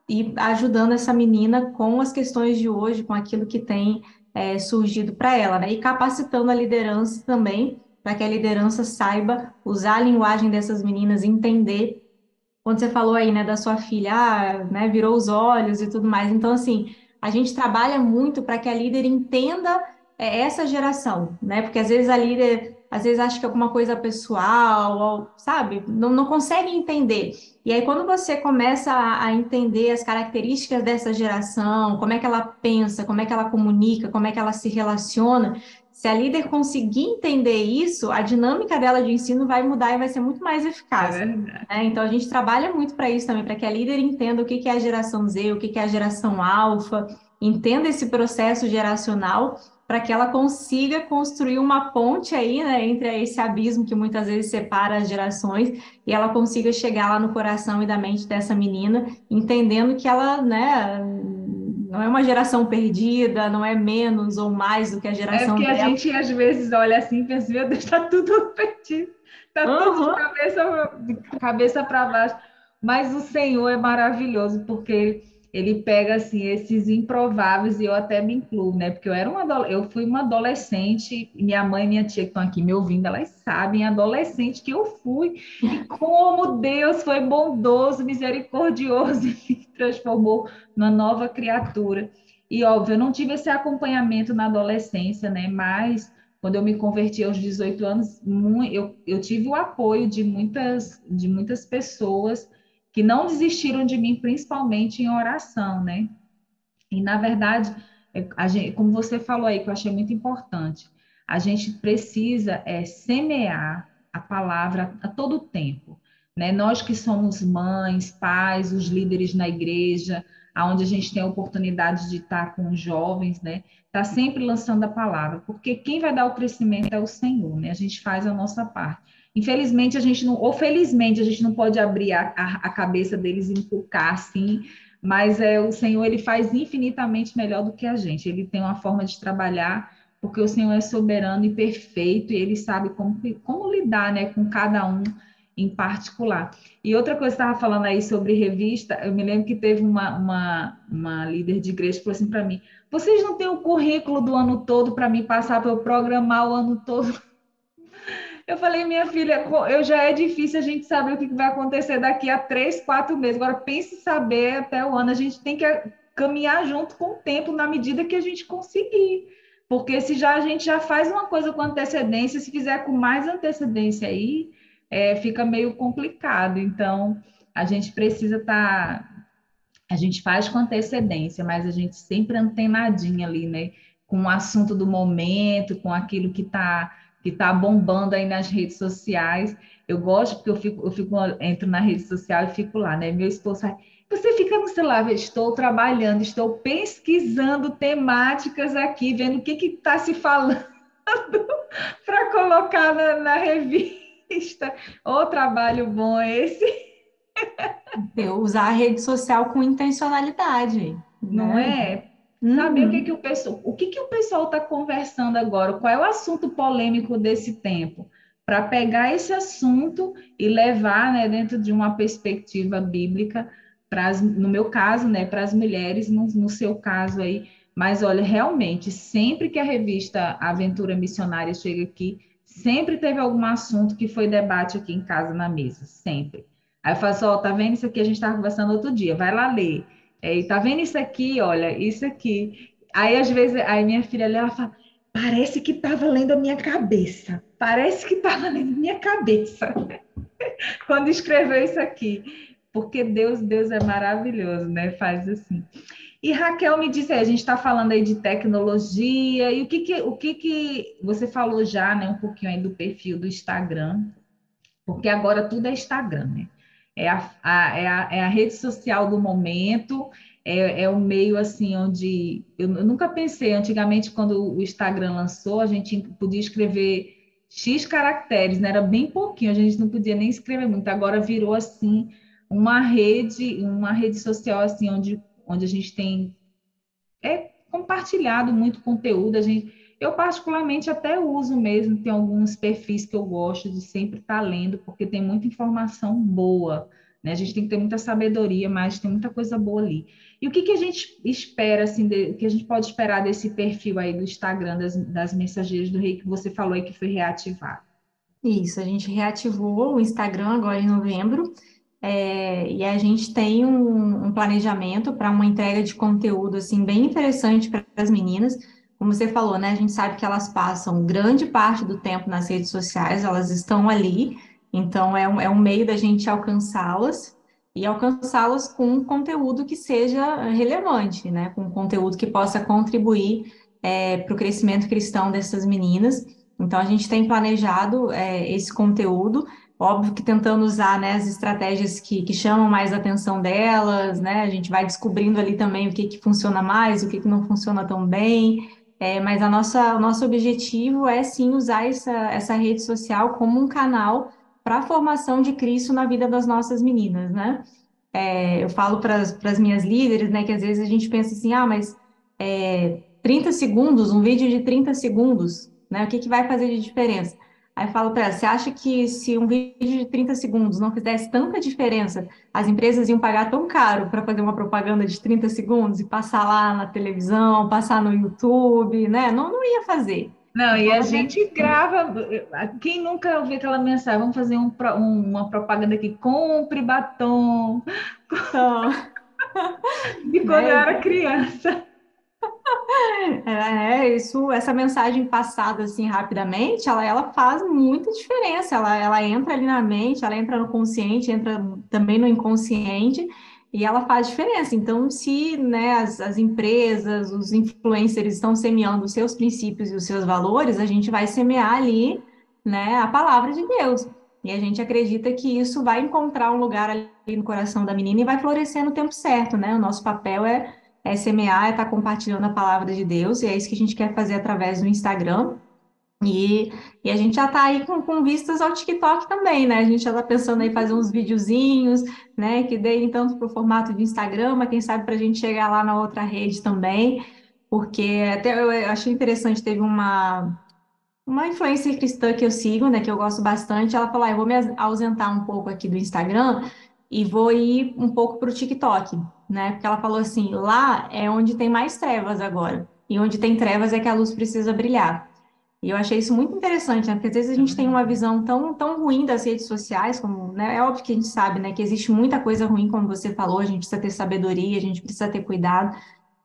e ajudando essa menina com as questões de hoje, com aquilo que tem é, surgido para ela, né? E capacitando a liderança também, para que a liderança saiba usar a linguagem dessas meninas, entender. Quando você falou aí, né, da sua filha, ah, né, virou os olhos e tudo mais. Então, assim, a gente trabalha muito para que a líder entenda é, essa geração, né? Porque às vezes a líder às vezes acha que é alguma coisa pessoal, ou, sabe? Não, não consegue entender. E aí, quando você começa a, a, entender as características dessa geração, como é que ela pensa, como é que ela comunica, como é que ela se relaciona, se a líder conseguir entender isso, a dinâmica dela de ensino vai mudar e vai ser muito mais eficaz. É né? Então, a gente trabalha muito para isso também, para que a líder entenda o que, que é a geração Z, o que é a geração alfa, entenda esse processo geracional para que ela consiga construir uma ponte aí, né, entre esse abismo que muitas vezes separa as gerações e ela consiga chegar lá no coração e da mente dessa menina, entendendo que ela, né, não é uma geração perdida, não é menos ou mais do que a é geração É que a gente às vezes olha assim e pensa, meu Deus, está tudo perdido, está uhum. tudo de cabeça, de cabeça para baixo. Mas o Senhor é maravilhoso, porque ele pega assim esses improváveis e eu até me incluo, né? Porque eu era uma eu fui uma adolescente, minha mãe e minha tia que estão aqui me ouvindo, elas sabem, adolescente que eu fui, e como Deus foi bondoso, misericordioso e transformou numa nova criatura. E óbvio, eu não tive esse acompanhamento na adolescência, né? Mas quando eu me converti aos 18 anos, eu, eu tive o apoio de muitas de muitas pessoas que não desistiram de mim, principalmente em oração, né? E, na verdade, é, gente, como você falou aí, que eu achei muito importante, a gente precisa é, semear a palavra a todo tempo. Né? Nós que somos mães, pais, os líderes na igreja, aonde a gente tem a oportunidade de estar com os jovens, né? Tá sempre lançando a palavra, porque quem vai dar o crescimento é o Senhor, né? A gente faz a nossa parte. Infelizmente, a gente não, ou felizmente, a gente não pode abrir a, a, a cabeça deles e inculcar assim, mas é, o Senhor ele faz infinitamente melhor do que a gente. Ele tem uma forma de trabalhar, porque o Senhor é soberano e perfeito, e ele sabe como, como lidar né, com cada um em particular. E outra coisa que estava falando aí sobre revista, eu me lembro que teve uma, uma, uma líder de igreja que falou assim para mim: vocês não têm o currículo do ano todo para me passar para eu programar o ano todo? Eu falei, minha filha, eu já é difícil a gente saber o que vai acontecer daqui a três, quatro meses. Agora, pense saber até o ano. A gente tem que caminhar junto com o tempo na medida que a gente conseguir. Porque se já a gente já faz uma coisa com antecedência, se fizer com mais antecedência aí, é, fica meio complicado. Então, a gente precisa estar. Tá, a gente faz com antecedência, mas a gente sempre antenadinha ali, né? Com o assunto do momento, com aquilo que está que está bombando aí nas redes sociais. Eu gosto porque eu fico, eu fico entro na rede social e fico lá, né? Meu esposo fala, você fica no celular, estou trabalhando, estou pesquisando temáticas aqui, vendo o que está se falando para colocar na, na revista. O trabalho bom esse. usar a rede social com intencionalidade. Não né? é? Saber o que, uhum. que o pessoal, o que, que o pessoal está conversando agora, qual é o assunto polêmico desse tempo, para pegar esse assunto e levar né, dentro de uma perspectiva bíblica, pras, no meu caso, né, para as mulheres, no, no seu caso aí. Mas olha, realmente, sempre que a revista Aventura Missionária chega aqui, sempre teve algum assunto que foi debate aqui em casa na mesa, sempre. Aí eu falo assim, ó, tá vendo isso aqui? A gente estava conversando outro dia, vai lá ler. É, e tá vendo isso aqui? Olha, isso aqui. Aí, às vezes, aí minha filha ela fala, parece que estava lendo a minha cabeça. Parece que estava lendo a minha cabeça. Quando escreveu isso aqui. Porque Deus, Deus é maravilhoso, né? Faz assim. E Raquel me disse, a gente está falando aí de tecnologia, e o que que, o que que você falou já, né, um pouquinho aí do perfil do Instagram, porque agora tudo é Instagram, né? É a, a, é a, é a rede social do momento, é, é o meio assim onde eu, eu, nunca pensei, antigamente, quando o Instagram lançou, a gente podia escrever X caracteres, né? Era bem pouquinho, a gente não podia nem escrever muito. Agora virou assim uma rede, uma rede social assim onde, onde a gente tem é compartilhado muito conteúdo, a gente eu, particularmente, até uso mesmo, tem alguns perfis que eu gosto de sempre estar lendo, porque tem muita informação boa. Né? A gente tem que ter muita sabedoria, mas tem muita coisa boa ali. E o que, que a gente espera, assim, de, o que a gente pode esperar desse perfil aí do Instagram das, das mensageiras do rei que você falou aí que foi reativado? Isso, a gente reativou o Instagram agora em novembro. é, e a gente tem um, um planejamento para uma entrega de conteúdo assim bem interessante para as meninas. Como você falou, né? A gente sabe que elas passam grande parte do tempo nas redes sociais, elas estão ali, então é um, é um meio da gente alcançá-las e alcançá-las com um conteúdo que seja relevante, né? Com um conteúdo que possa contribuir é, para o crescimento cristão dessas meninas. Então a gente tem planejado é, esse conteúdo Óbvio que tentando usar né, as estratégias que, que chamam mais a atenção delas, né? A gente vai descobrindo ali também o que, que funciona mais, o que, que não funciona tão bem. É, mas a nossa, o nosso objetivo é sim usar essa, essa rede social como um canal para a formação de Cristo na vida das nossas meninas, né? É, eu falo para as minhas líderes, né, que às vezes a gente pensa assim, ah, mas é, 30 segundos, um vídeo de 30 segundos, né? O que, que vai fazer de diferença? Aí falo para ela, você acha que se um vídeo de 30 segundos não fizesse tanta diferença, as empresas iam pagar tão caro para fazer uma propaganda de 30 segundos e passar lá na televisão, passar no YouTube, né? Não, não ia fazer. Não, e a gente grava. Quem nunca ouviu aquela mensagem? Vamos fazer um, um, uma propaganda aqui: compre batom. Então... e quando é. eu era criança. É, isso, essa mensagem passada assim rapidamente, ela, ela faz muita diferença. Ela, ela entra ali na mente, ela entra no consciente, entra também no inconsciente e ela faz diferença. Então, se né, as, as empresas, os influencers estão semeando os seus princípios e os seus valores, a gente vai semear ali né, a palavra de Deus. E a gente acredita que isso vai encontrar um lugar ali no coração da menina e vai florescer no tempo certo, né? O nosso papel é é semear, é estar compartilhando a palavra de Deus, e é isso que a gente quer fazer através do Instagram. E, e a gente já está aí com, com vistas ao TikTok também, né? A gente já está pensando aí fazer uns videozinhos, né? Que deem tanto para o formato de Instagram, mas quem sabe para a gente chegar lá na outra rede também, porque até eu achei interessante, teve uma, uma influencer cristã que eu sigo, né? Que eu gosto bastante, ela falou: ah, eu vou me ausentar um pouco aqui do Instagram e vou ir um pouco para o TikTok né? Porque ela falou assim: lá é onde tem mais trevas agora. E onde tem trevas é que a luz precisa brilhar. E eu achei isso muito interessante, né? Porque às vezes a gente tem uma visão tão, tão ruim das redes sociais, como, né? É óbvio que a gente sabe, né? Que existe muita coisa ruim, como você falou, a gente precisa ter sabedoria, a gente precisa ter cuidado.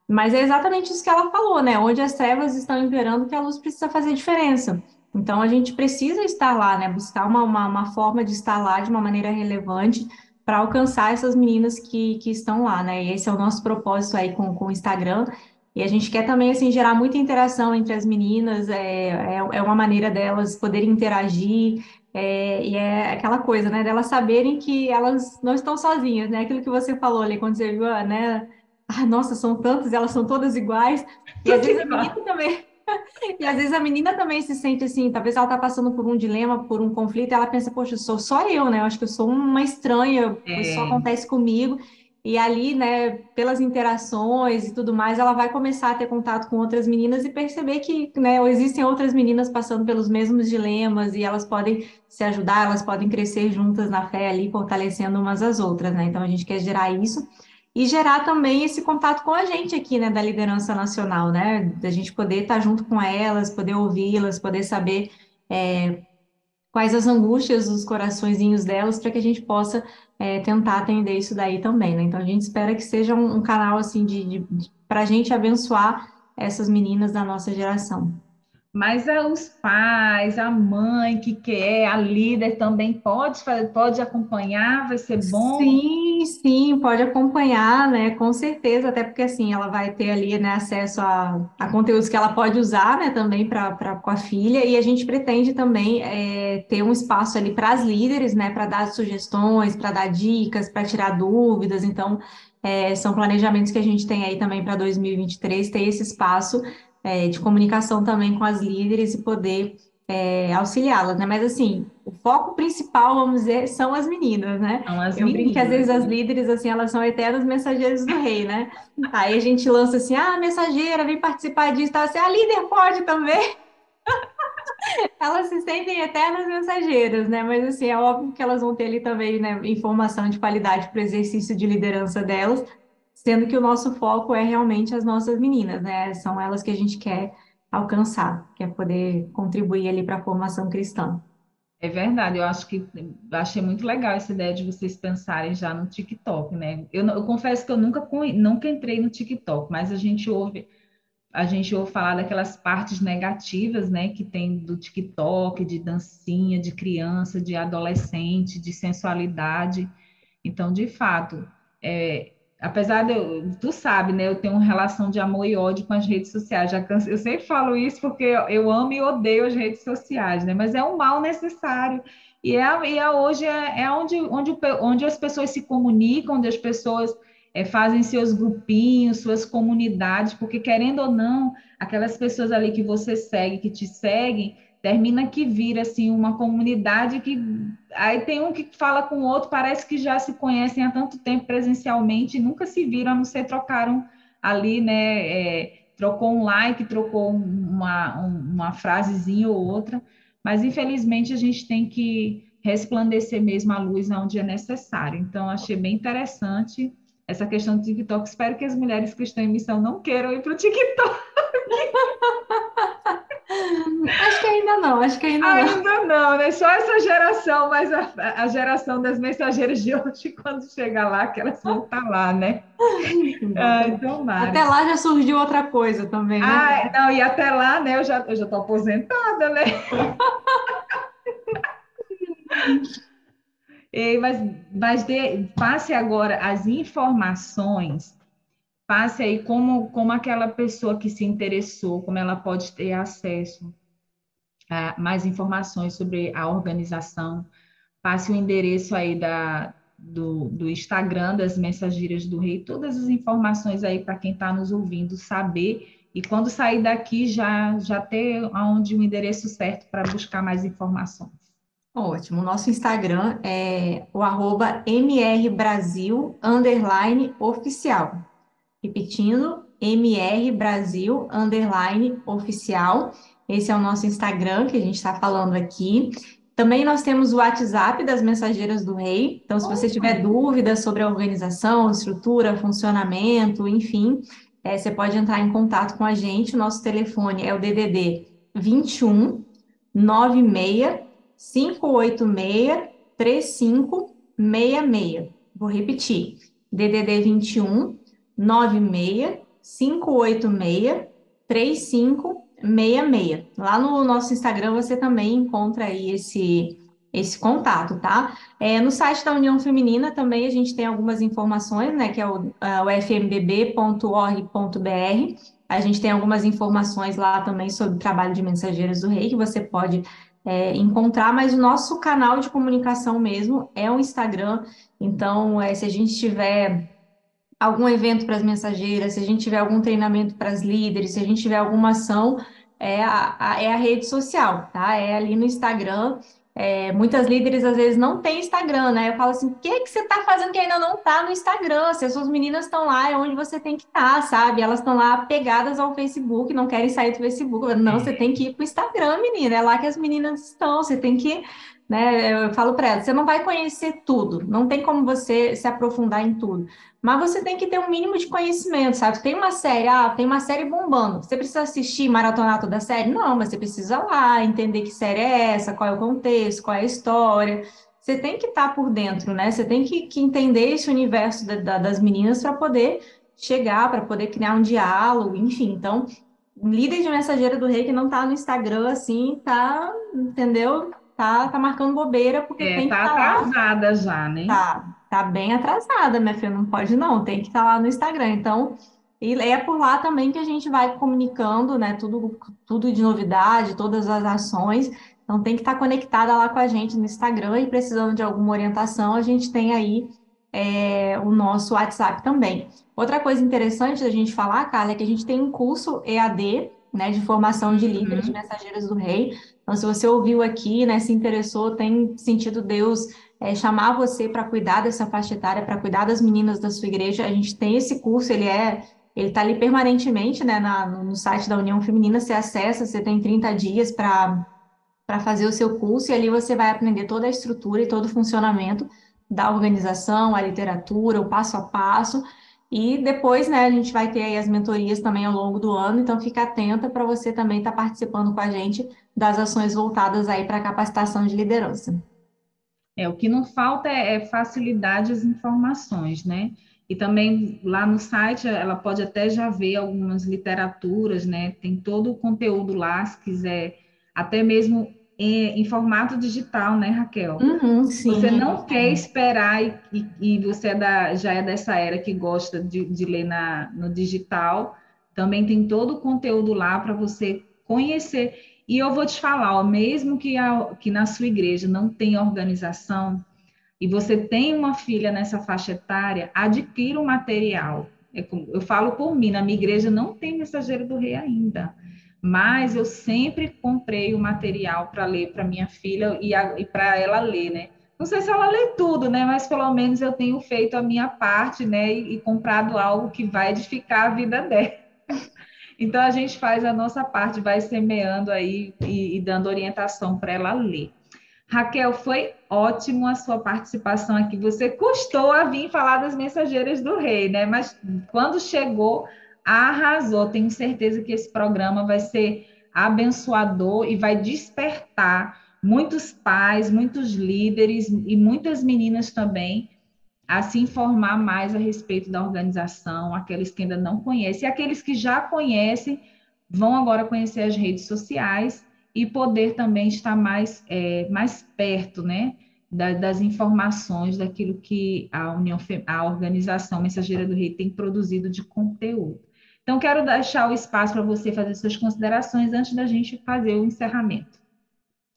Mas é exatamente isso que ela falou, né? Onde as trevas estão imperando, que a luz precisa fazer diferença. Então a gente precisa estar lá, né? Buscar uma, uma, uma forma de estar lá de uma maneira relevante, para alcançar essas meninas que, que estão lá, né? E esse é o nosso propósito aí com, com o Instagram. E a gente quer também, assim, gerar muita interação entre as meninas, é, é, é uma maneira delas poderem interagir, é, e é aquela coisa, né, delas saberem que elas não estão sozinhas, né? Aquilo que você falou ali, quando você viu, né? Ah, nossa, são tantas, elas são todas iguais. E às vezes a menina também, e às vezes a menina também se sente assim, talvez ela está passando por um dilema, por um conflito, e ela pensa, poxa, sou só eu, né? Eu acho que eu sou uma estranha, é. isso só acontece comigo. E ali, né, pelas interações e tudo mais, ela vai começar a ter contato com outras meninas e perceber que, né, existem outras meninas passando pelos mesmos dilemas e elas podem se ajudar, elas podem crescer juntas na fé ali, fortalecendo umas às outras, né? Então a gente quer gerar isso e gerar também esse contato com a gente aqui, né, da liderança nacional, né, da gente poder estar junto com elas, poder ouvi-las, poder saber é, quais as angústias dos coraçõezinhos delas, para que a gente possa é, tentar atender isso daí também, né, então a gente espera que seja um, um canal, assim, de, de para a gente abençoar essas meninas da nossa geração. Mas os pais, a mãe que quer, a líder também pode, pode acompanhar, vai ser bom? Sim, sim, pode acompanhar, né? Com certeza, até porque assim ela vai ter ali né, acesso a, a conteúdos que ela pode usar né, também para com a filha, e a gente pretende também é, ter um espaço ali para as líderes, né? Para dar sugestões, para dar dicas, para tirar dúvidas. Então, é, são planejamentos que a gente tem aí também para 2023, ter esse espaço é, de comunicação também com as líderes e poder é, auxiliá-las, né? Mas assim, o foco principal, vamos dizer, são as meninas, né? São as Eu meninas. brinco que às vezes as líderes, assim, elas são eternas mensageiras do rei, né? Aí a gente lança assim, ah, mensageira, vem participar disso, tá? Assim, a líder pode também. elas se sentem eternas mensageiras, né? Mas assim, é óbvio que elas vão ter ali também, né, informação de qualidade para o exercício de liderança delas, sendo que o nosso foco é realmente as nossas meninas, né? São elas que a gente quer alcançar, quer poder contribuir ali para a formação cristã. É verdade, eu acho que achei muito legal essa ideia de vocês pensarem já no TikTok, né? Eu, eu confesso que eu nunca, nunca entrei no TikTok, mas a gente ouve a gente ouve falar daquelas partes negativas, né, que tem do TikTok, de dancinha, de criança, de adolescente, de sensualidade. Então, de fato, é, apesar de eu, tu sabe, né, eu tenho uma relação de amor e ódio com as redes sociais. Já canse, eu sempre falo isso porque eu amo e odeio as redes sociais, né? Mas é um mal necessário. E, é, e é hoje é, é onde, onde, onde as pessoas se comunicam, onde as pessoas é, fazem seus grupinhos, suas comunidades, porque querendo ou não, aquelas pessoas ali que você segue, que te seguem, termina que vira assim uma comunidade que aí tem um que fala com o outro, parece que já se conhecem há tanto tempo presencialmente nunca se viram, a não ser trocaram ali, né? É, trocou um like, trocou uma, uma frasezinha ou outra, mas infelizmente a gente tem que resplandecer mesmo a luz onde é necessário. Então, achei bem interessante essa questão do TikTok. Espero que as mulheres que estão em missão não queiram ir para o TikTok. Acho que ainda não, acho que ainda, ainda não. não, né? Só essa geração, mas a, a, geração das mensageiras de hoje, quando chegar lá, que elas vão estar tá lá, né? Ai, tomara. Até lá já surgiu outra coisa também, né? Ah, não, e até lá, né, eu já estou já aposentada, né? mas, mas de, passe agora as informações, passe aí como, como aquela pessoa que se interessou, como ela pode ter acesso a mais informações sobre a organização, passe o endereço aí da, do, do Instagram das Mensageiras do Rei, todas as informações aí para quem está nos ouvindo saber e quando sair daqui já, já ter onde o endereço certo para buscar mais informações. Ótimo. Nosso Instagram é o arroba mrbrasil, underline, oficial. Repetindo, mrbrasil, underline, oficial. Esse é o nosso Instagram que a gente está falando aqui. Também nós temos o WhatsApp das Mensageiras do Rei. Então, se você tiver dúvidas sobre a organização, estrutura, funcionamento, enfim, é, você pode entrar em contato com a gente. O nosso telefone é o DDD 21 96 586 3566. Vou repetir. DDD 21 96 586 3566. Lá no nosso Instagram você também encontra aí esse esse contato, tá? É, no site da União Feminina também a gente tem algumas informações, né, que é o, o fmbb.org.br. A gente tem algumas informações lá também sobre o trabalho de mensageiros do rei, que você pode é, encontrar, mas o nosso canal de comunicação mesmo é o Instagram. Então, é, se a gente tiver algum evento para as mensageiras, se a gente tiver algum treinamento para as líderes, se a gente tiver alguma ação, é a, a, é a rede social, tá? É ali no Instagram. É, muitas líderes às vezes não têm Instagram, né? Eu falo assim, o que, que você está fazendo que ainda não está no Instagram? Se as suas meninas estão lá, é onde você tem que estar, tá, sabe? Elas estão lá pegadas ao Facebook, não querem sair do Facebook. Não, você tem que ir para o Instagram, menina. É lá que as meninas estão. Você tem que, né? Eu falo para elas, você não vai conhecer tudo, não tem como você se aprofundar em tudo. Mas você tem que ter um mínimo de conhecimento, sabe? Tem uma série, ah, tem uma série bombando. Você precisa assistir, maratonar toda a série? Não, mas você precisa lá entender que série é essa, qual é o contexto, qual é a história. Você tem que estar tá por dentro, né? Você tem que, que entender esse universo da, da, das meninas para poder chegar, para poder criar um diálogo, enfim. Então, líder de mensageira do rei que não está no Instagram, assim, tá, entendeu? Tá, tá marcando bobeira porque é, tem tá que tá atrasada já, né? Tá, tá bem atrasada, minha filha, não pode não, tem que estar tá lá no Instagram. Então, e é por lá também que a gente vai comunicando, né, tudo, tudo de novidade, todas as ações. Então, tem que estar tá conectada lá com a gente no Instagram e precisando de alguma orientação, a gente tem aí é, o nosso WhatsApp também. Outra coisa interessante da gente falar, Carla, é que a gente tem um curso EAD, né, de formação de líderes uhum. de mensageiros do rei. Então, se você ouviu aqui, né, se interessou, tem sentido Deus é, chamar você para cuidar dessa faixa etária, para cuidar das meninas da sua igreja. A gente tem esse curso, ele é ele está ali permanentemente, né, na, no site da União Feminina, você acessa, você tem 30 dias para fazer o seu curso, e ali você vai aprender toda a estrutura e todo o funcionamento da organização, a literatura, o passo a passo, E depois, né, a gente vai ter aí as mentorias também ao longo do ano, então fica atenta para você também estar tá participando com a gente das ações voltadas aí para a capacitação de liderança. É, o que não falta é, é facilidade às informações, né? E também lá no site ela pode até já ver algumas literaturas, né? Tem todo o conteúdo lá, se quiser, até mesmo em, em formato digital, né, Raquel? Uhum, sim. Você não quer esperar e, e, e você é da, já é dessa era que gosta de, de ler na, no digital, também tem todo o conteúdo lá para você conhecer. E eu vou te falar, ó, mesmo que, a, que na sua igreja não tenha organização, e você tem uma filha nessa faixa etária, adquira o um material. É eu falo por mim, na minha igreja não tem mensageiro do rei ainda mas eu sempre comprei o material para ler para minha filha e, e para ela ler, né? Não sei se ela lê tudo, né? Mas pelo menos eu tenho feito a minha parte, né? E, e comprado algo que vai edificar a vida dela. Então a gente faz a nossa parte, vai semeando aí e, e dando orientação para ela ler. Raquel, foi ótimo a sua participação aqui. Você custou a vir falar das mensageiras do rei, né? Mas quando chegou, arrasou. Tenho certeza que esse programa vai ser abençoador e vai despertar muitos pais, muitos líderes e muitas meninas também a se informar mais a respeito da organização, aqueles que ainda não conhecem, e aqueles que já conhecem vão agora conhecer as redes sociais e poder também estar mais, é, mais perto, né, das informações daquilo que a União, a organização Mensageira do Rei tem produzido de conteúdo. Então, quero deixar o espaço para você fazer suas considerações antes da gente fazer o encerramento.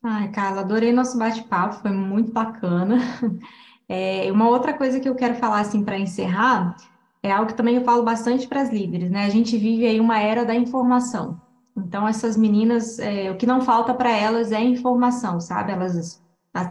Ai, Carla, adorei nosso bate-papo, foi muito bacana. É, uma outra coisa que eu quero falar assim para encerrar é algo que também eu falo bastante para as líderes, né? A gente vive aí uma era da informação. Então, essas meninas, é, o que não falta para elas é informação, sabe? Elas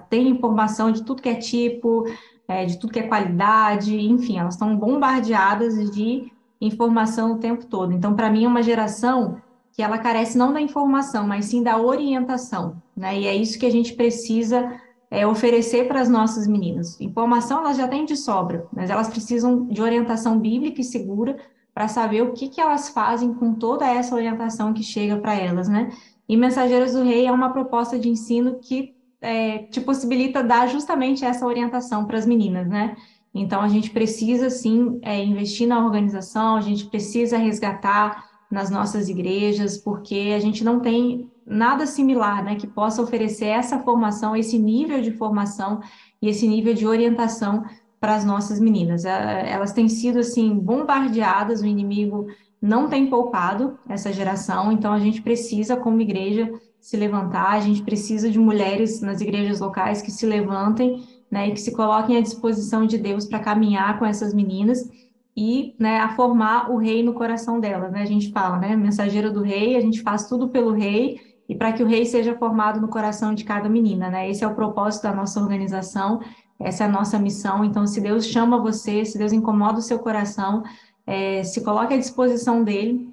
têm informação de tudo que é tipo, é, de tudo que é qualidade, enfim, elas estão bombardeadas de informação o tempo todo. Então, para mim, é uma geração que ela carece não da informação, mas sim da orientação, né? E é isso que a gente precisa é, oferecer para as nossas meninas. Informação elas já têm de sobra, mas elas precisam de orientação bíblica e segura para saber o que, que elas fazem com toda essa orientação que chega para elas, né? E Mensageiras do Rei é uma proposta de ensino que é, te possibilita dar justamente essa orientação para as meninas, né? Então, a gente precisa, sim, é, investir na organização, a gente precisa resgatar nas nossas igrejas, porque a gente não tem nada similar, né, que possa oferecer essa formação, esse nível de formação e esse nível de orientação para as nossas meninas. É, elas têm sido, assim, bombardeadas, o inimigo não tem poupado essa geração, então a gente precisa, como igreja, se levantar, a gente precisa de mulheres nas igrejas locais que se levantem né, e que se coloquem à disposição de Deus para caminhar com essas meninas e né, a formar o rei no coração delas. Né? A gente fala, né, mensageiro do rei, a gente faz tudo pelo rei e para que o rei seja formado no coração de cada menina. Né? Esse é o propósito da nossa organização, essa é a nossa missão. Então, se Deus chama você, se Deus incomoda o seu coração, é, se coloque à disposição dele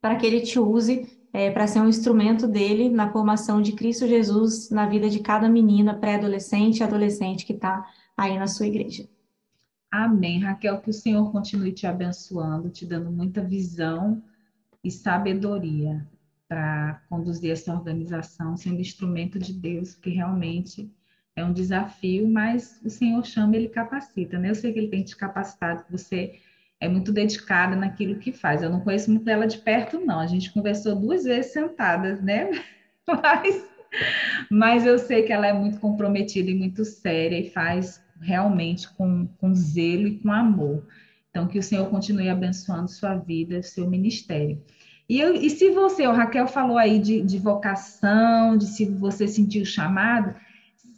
para que ele te use é, para ser um instrumento dele na formação de Cristo Jesus na vida de cada menina, pré-adolescente e adolescente que está aí na sua igreja. Amém. Raquel, que o Senhor continue te abençoando, te dando muita visão e sabedoria para conduzir essa organização, sendo instrumento de Deus, que realmente é um desafio, mas o Senhor chama, ele capacita, né? Eu sei que ele tem te capacitado, que você é muito dedicada naquilo que faz. Eu não conheço muito ela de perto, não. A gente conversou duas vezes sentadas, né? Mas, mas eu sei que ela é muito comprometida e muito séria e faz realmente com, com zelo e com amor. Então, que o Senhor continue abençoando sua vida, seu ministério. E, eu, e se você, o Raquel falou aí de, de vocação, de se você sentiu o chamado,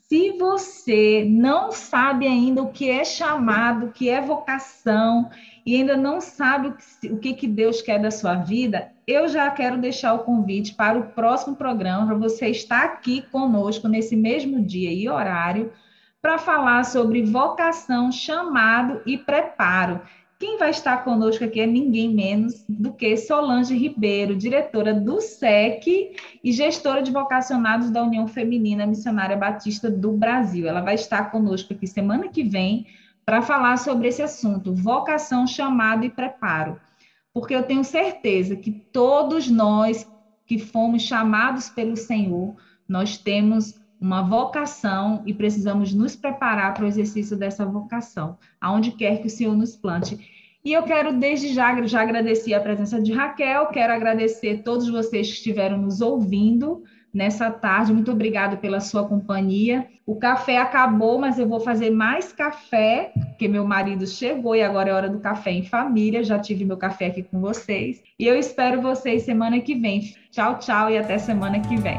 se você não sabe ainda o que é chamado, o que é vocação, e ainda não sabe o que, que Deus quer da sua vida, eu já quero deixar o convite para o próximo programa, para você estar aqui conosco nesse mesmo dia e horário, para falar sobre vocação, chamado e preparo. Quem vai estar conosco aqui é ninguém menos do que Solange Ribeiro, diretora do SEC e gestora de vocacionados da União Feminina Missionária Batista do Brasil. Ela vai estar conosco aqui semana que vem para falar sobre esse assunto, vocação, chamado e preparo. Porque eu tenho certeza que todos nós que fomos chamados pelo Senhor, nós temos uma vocação e precisamos nos preparar para o exercício dessa vocação, aonde quer que o Senhor nos plante. E eu quero, desde já, já agradecer a presença de Raquel, quero agradecer todos vocês que estiveram nos ouvindo nessa tarde. Muito obrigada pela sua companhia. O café acabou, mas eu vou fazer mais café, porque meu marido chegou e agora é hora do café em família. Já tive meu café aqui com vocês. E eu espero vocês semana que vem. Tchau, tchau e até semana que vem.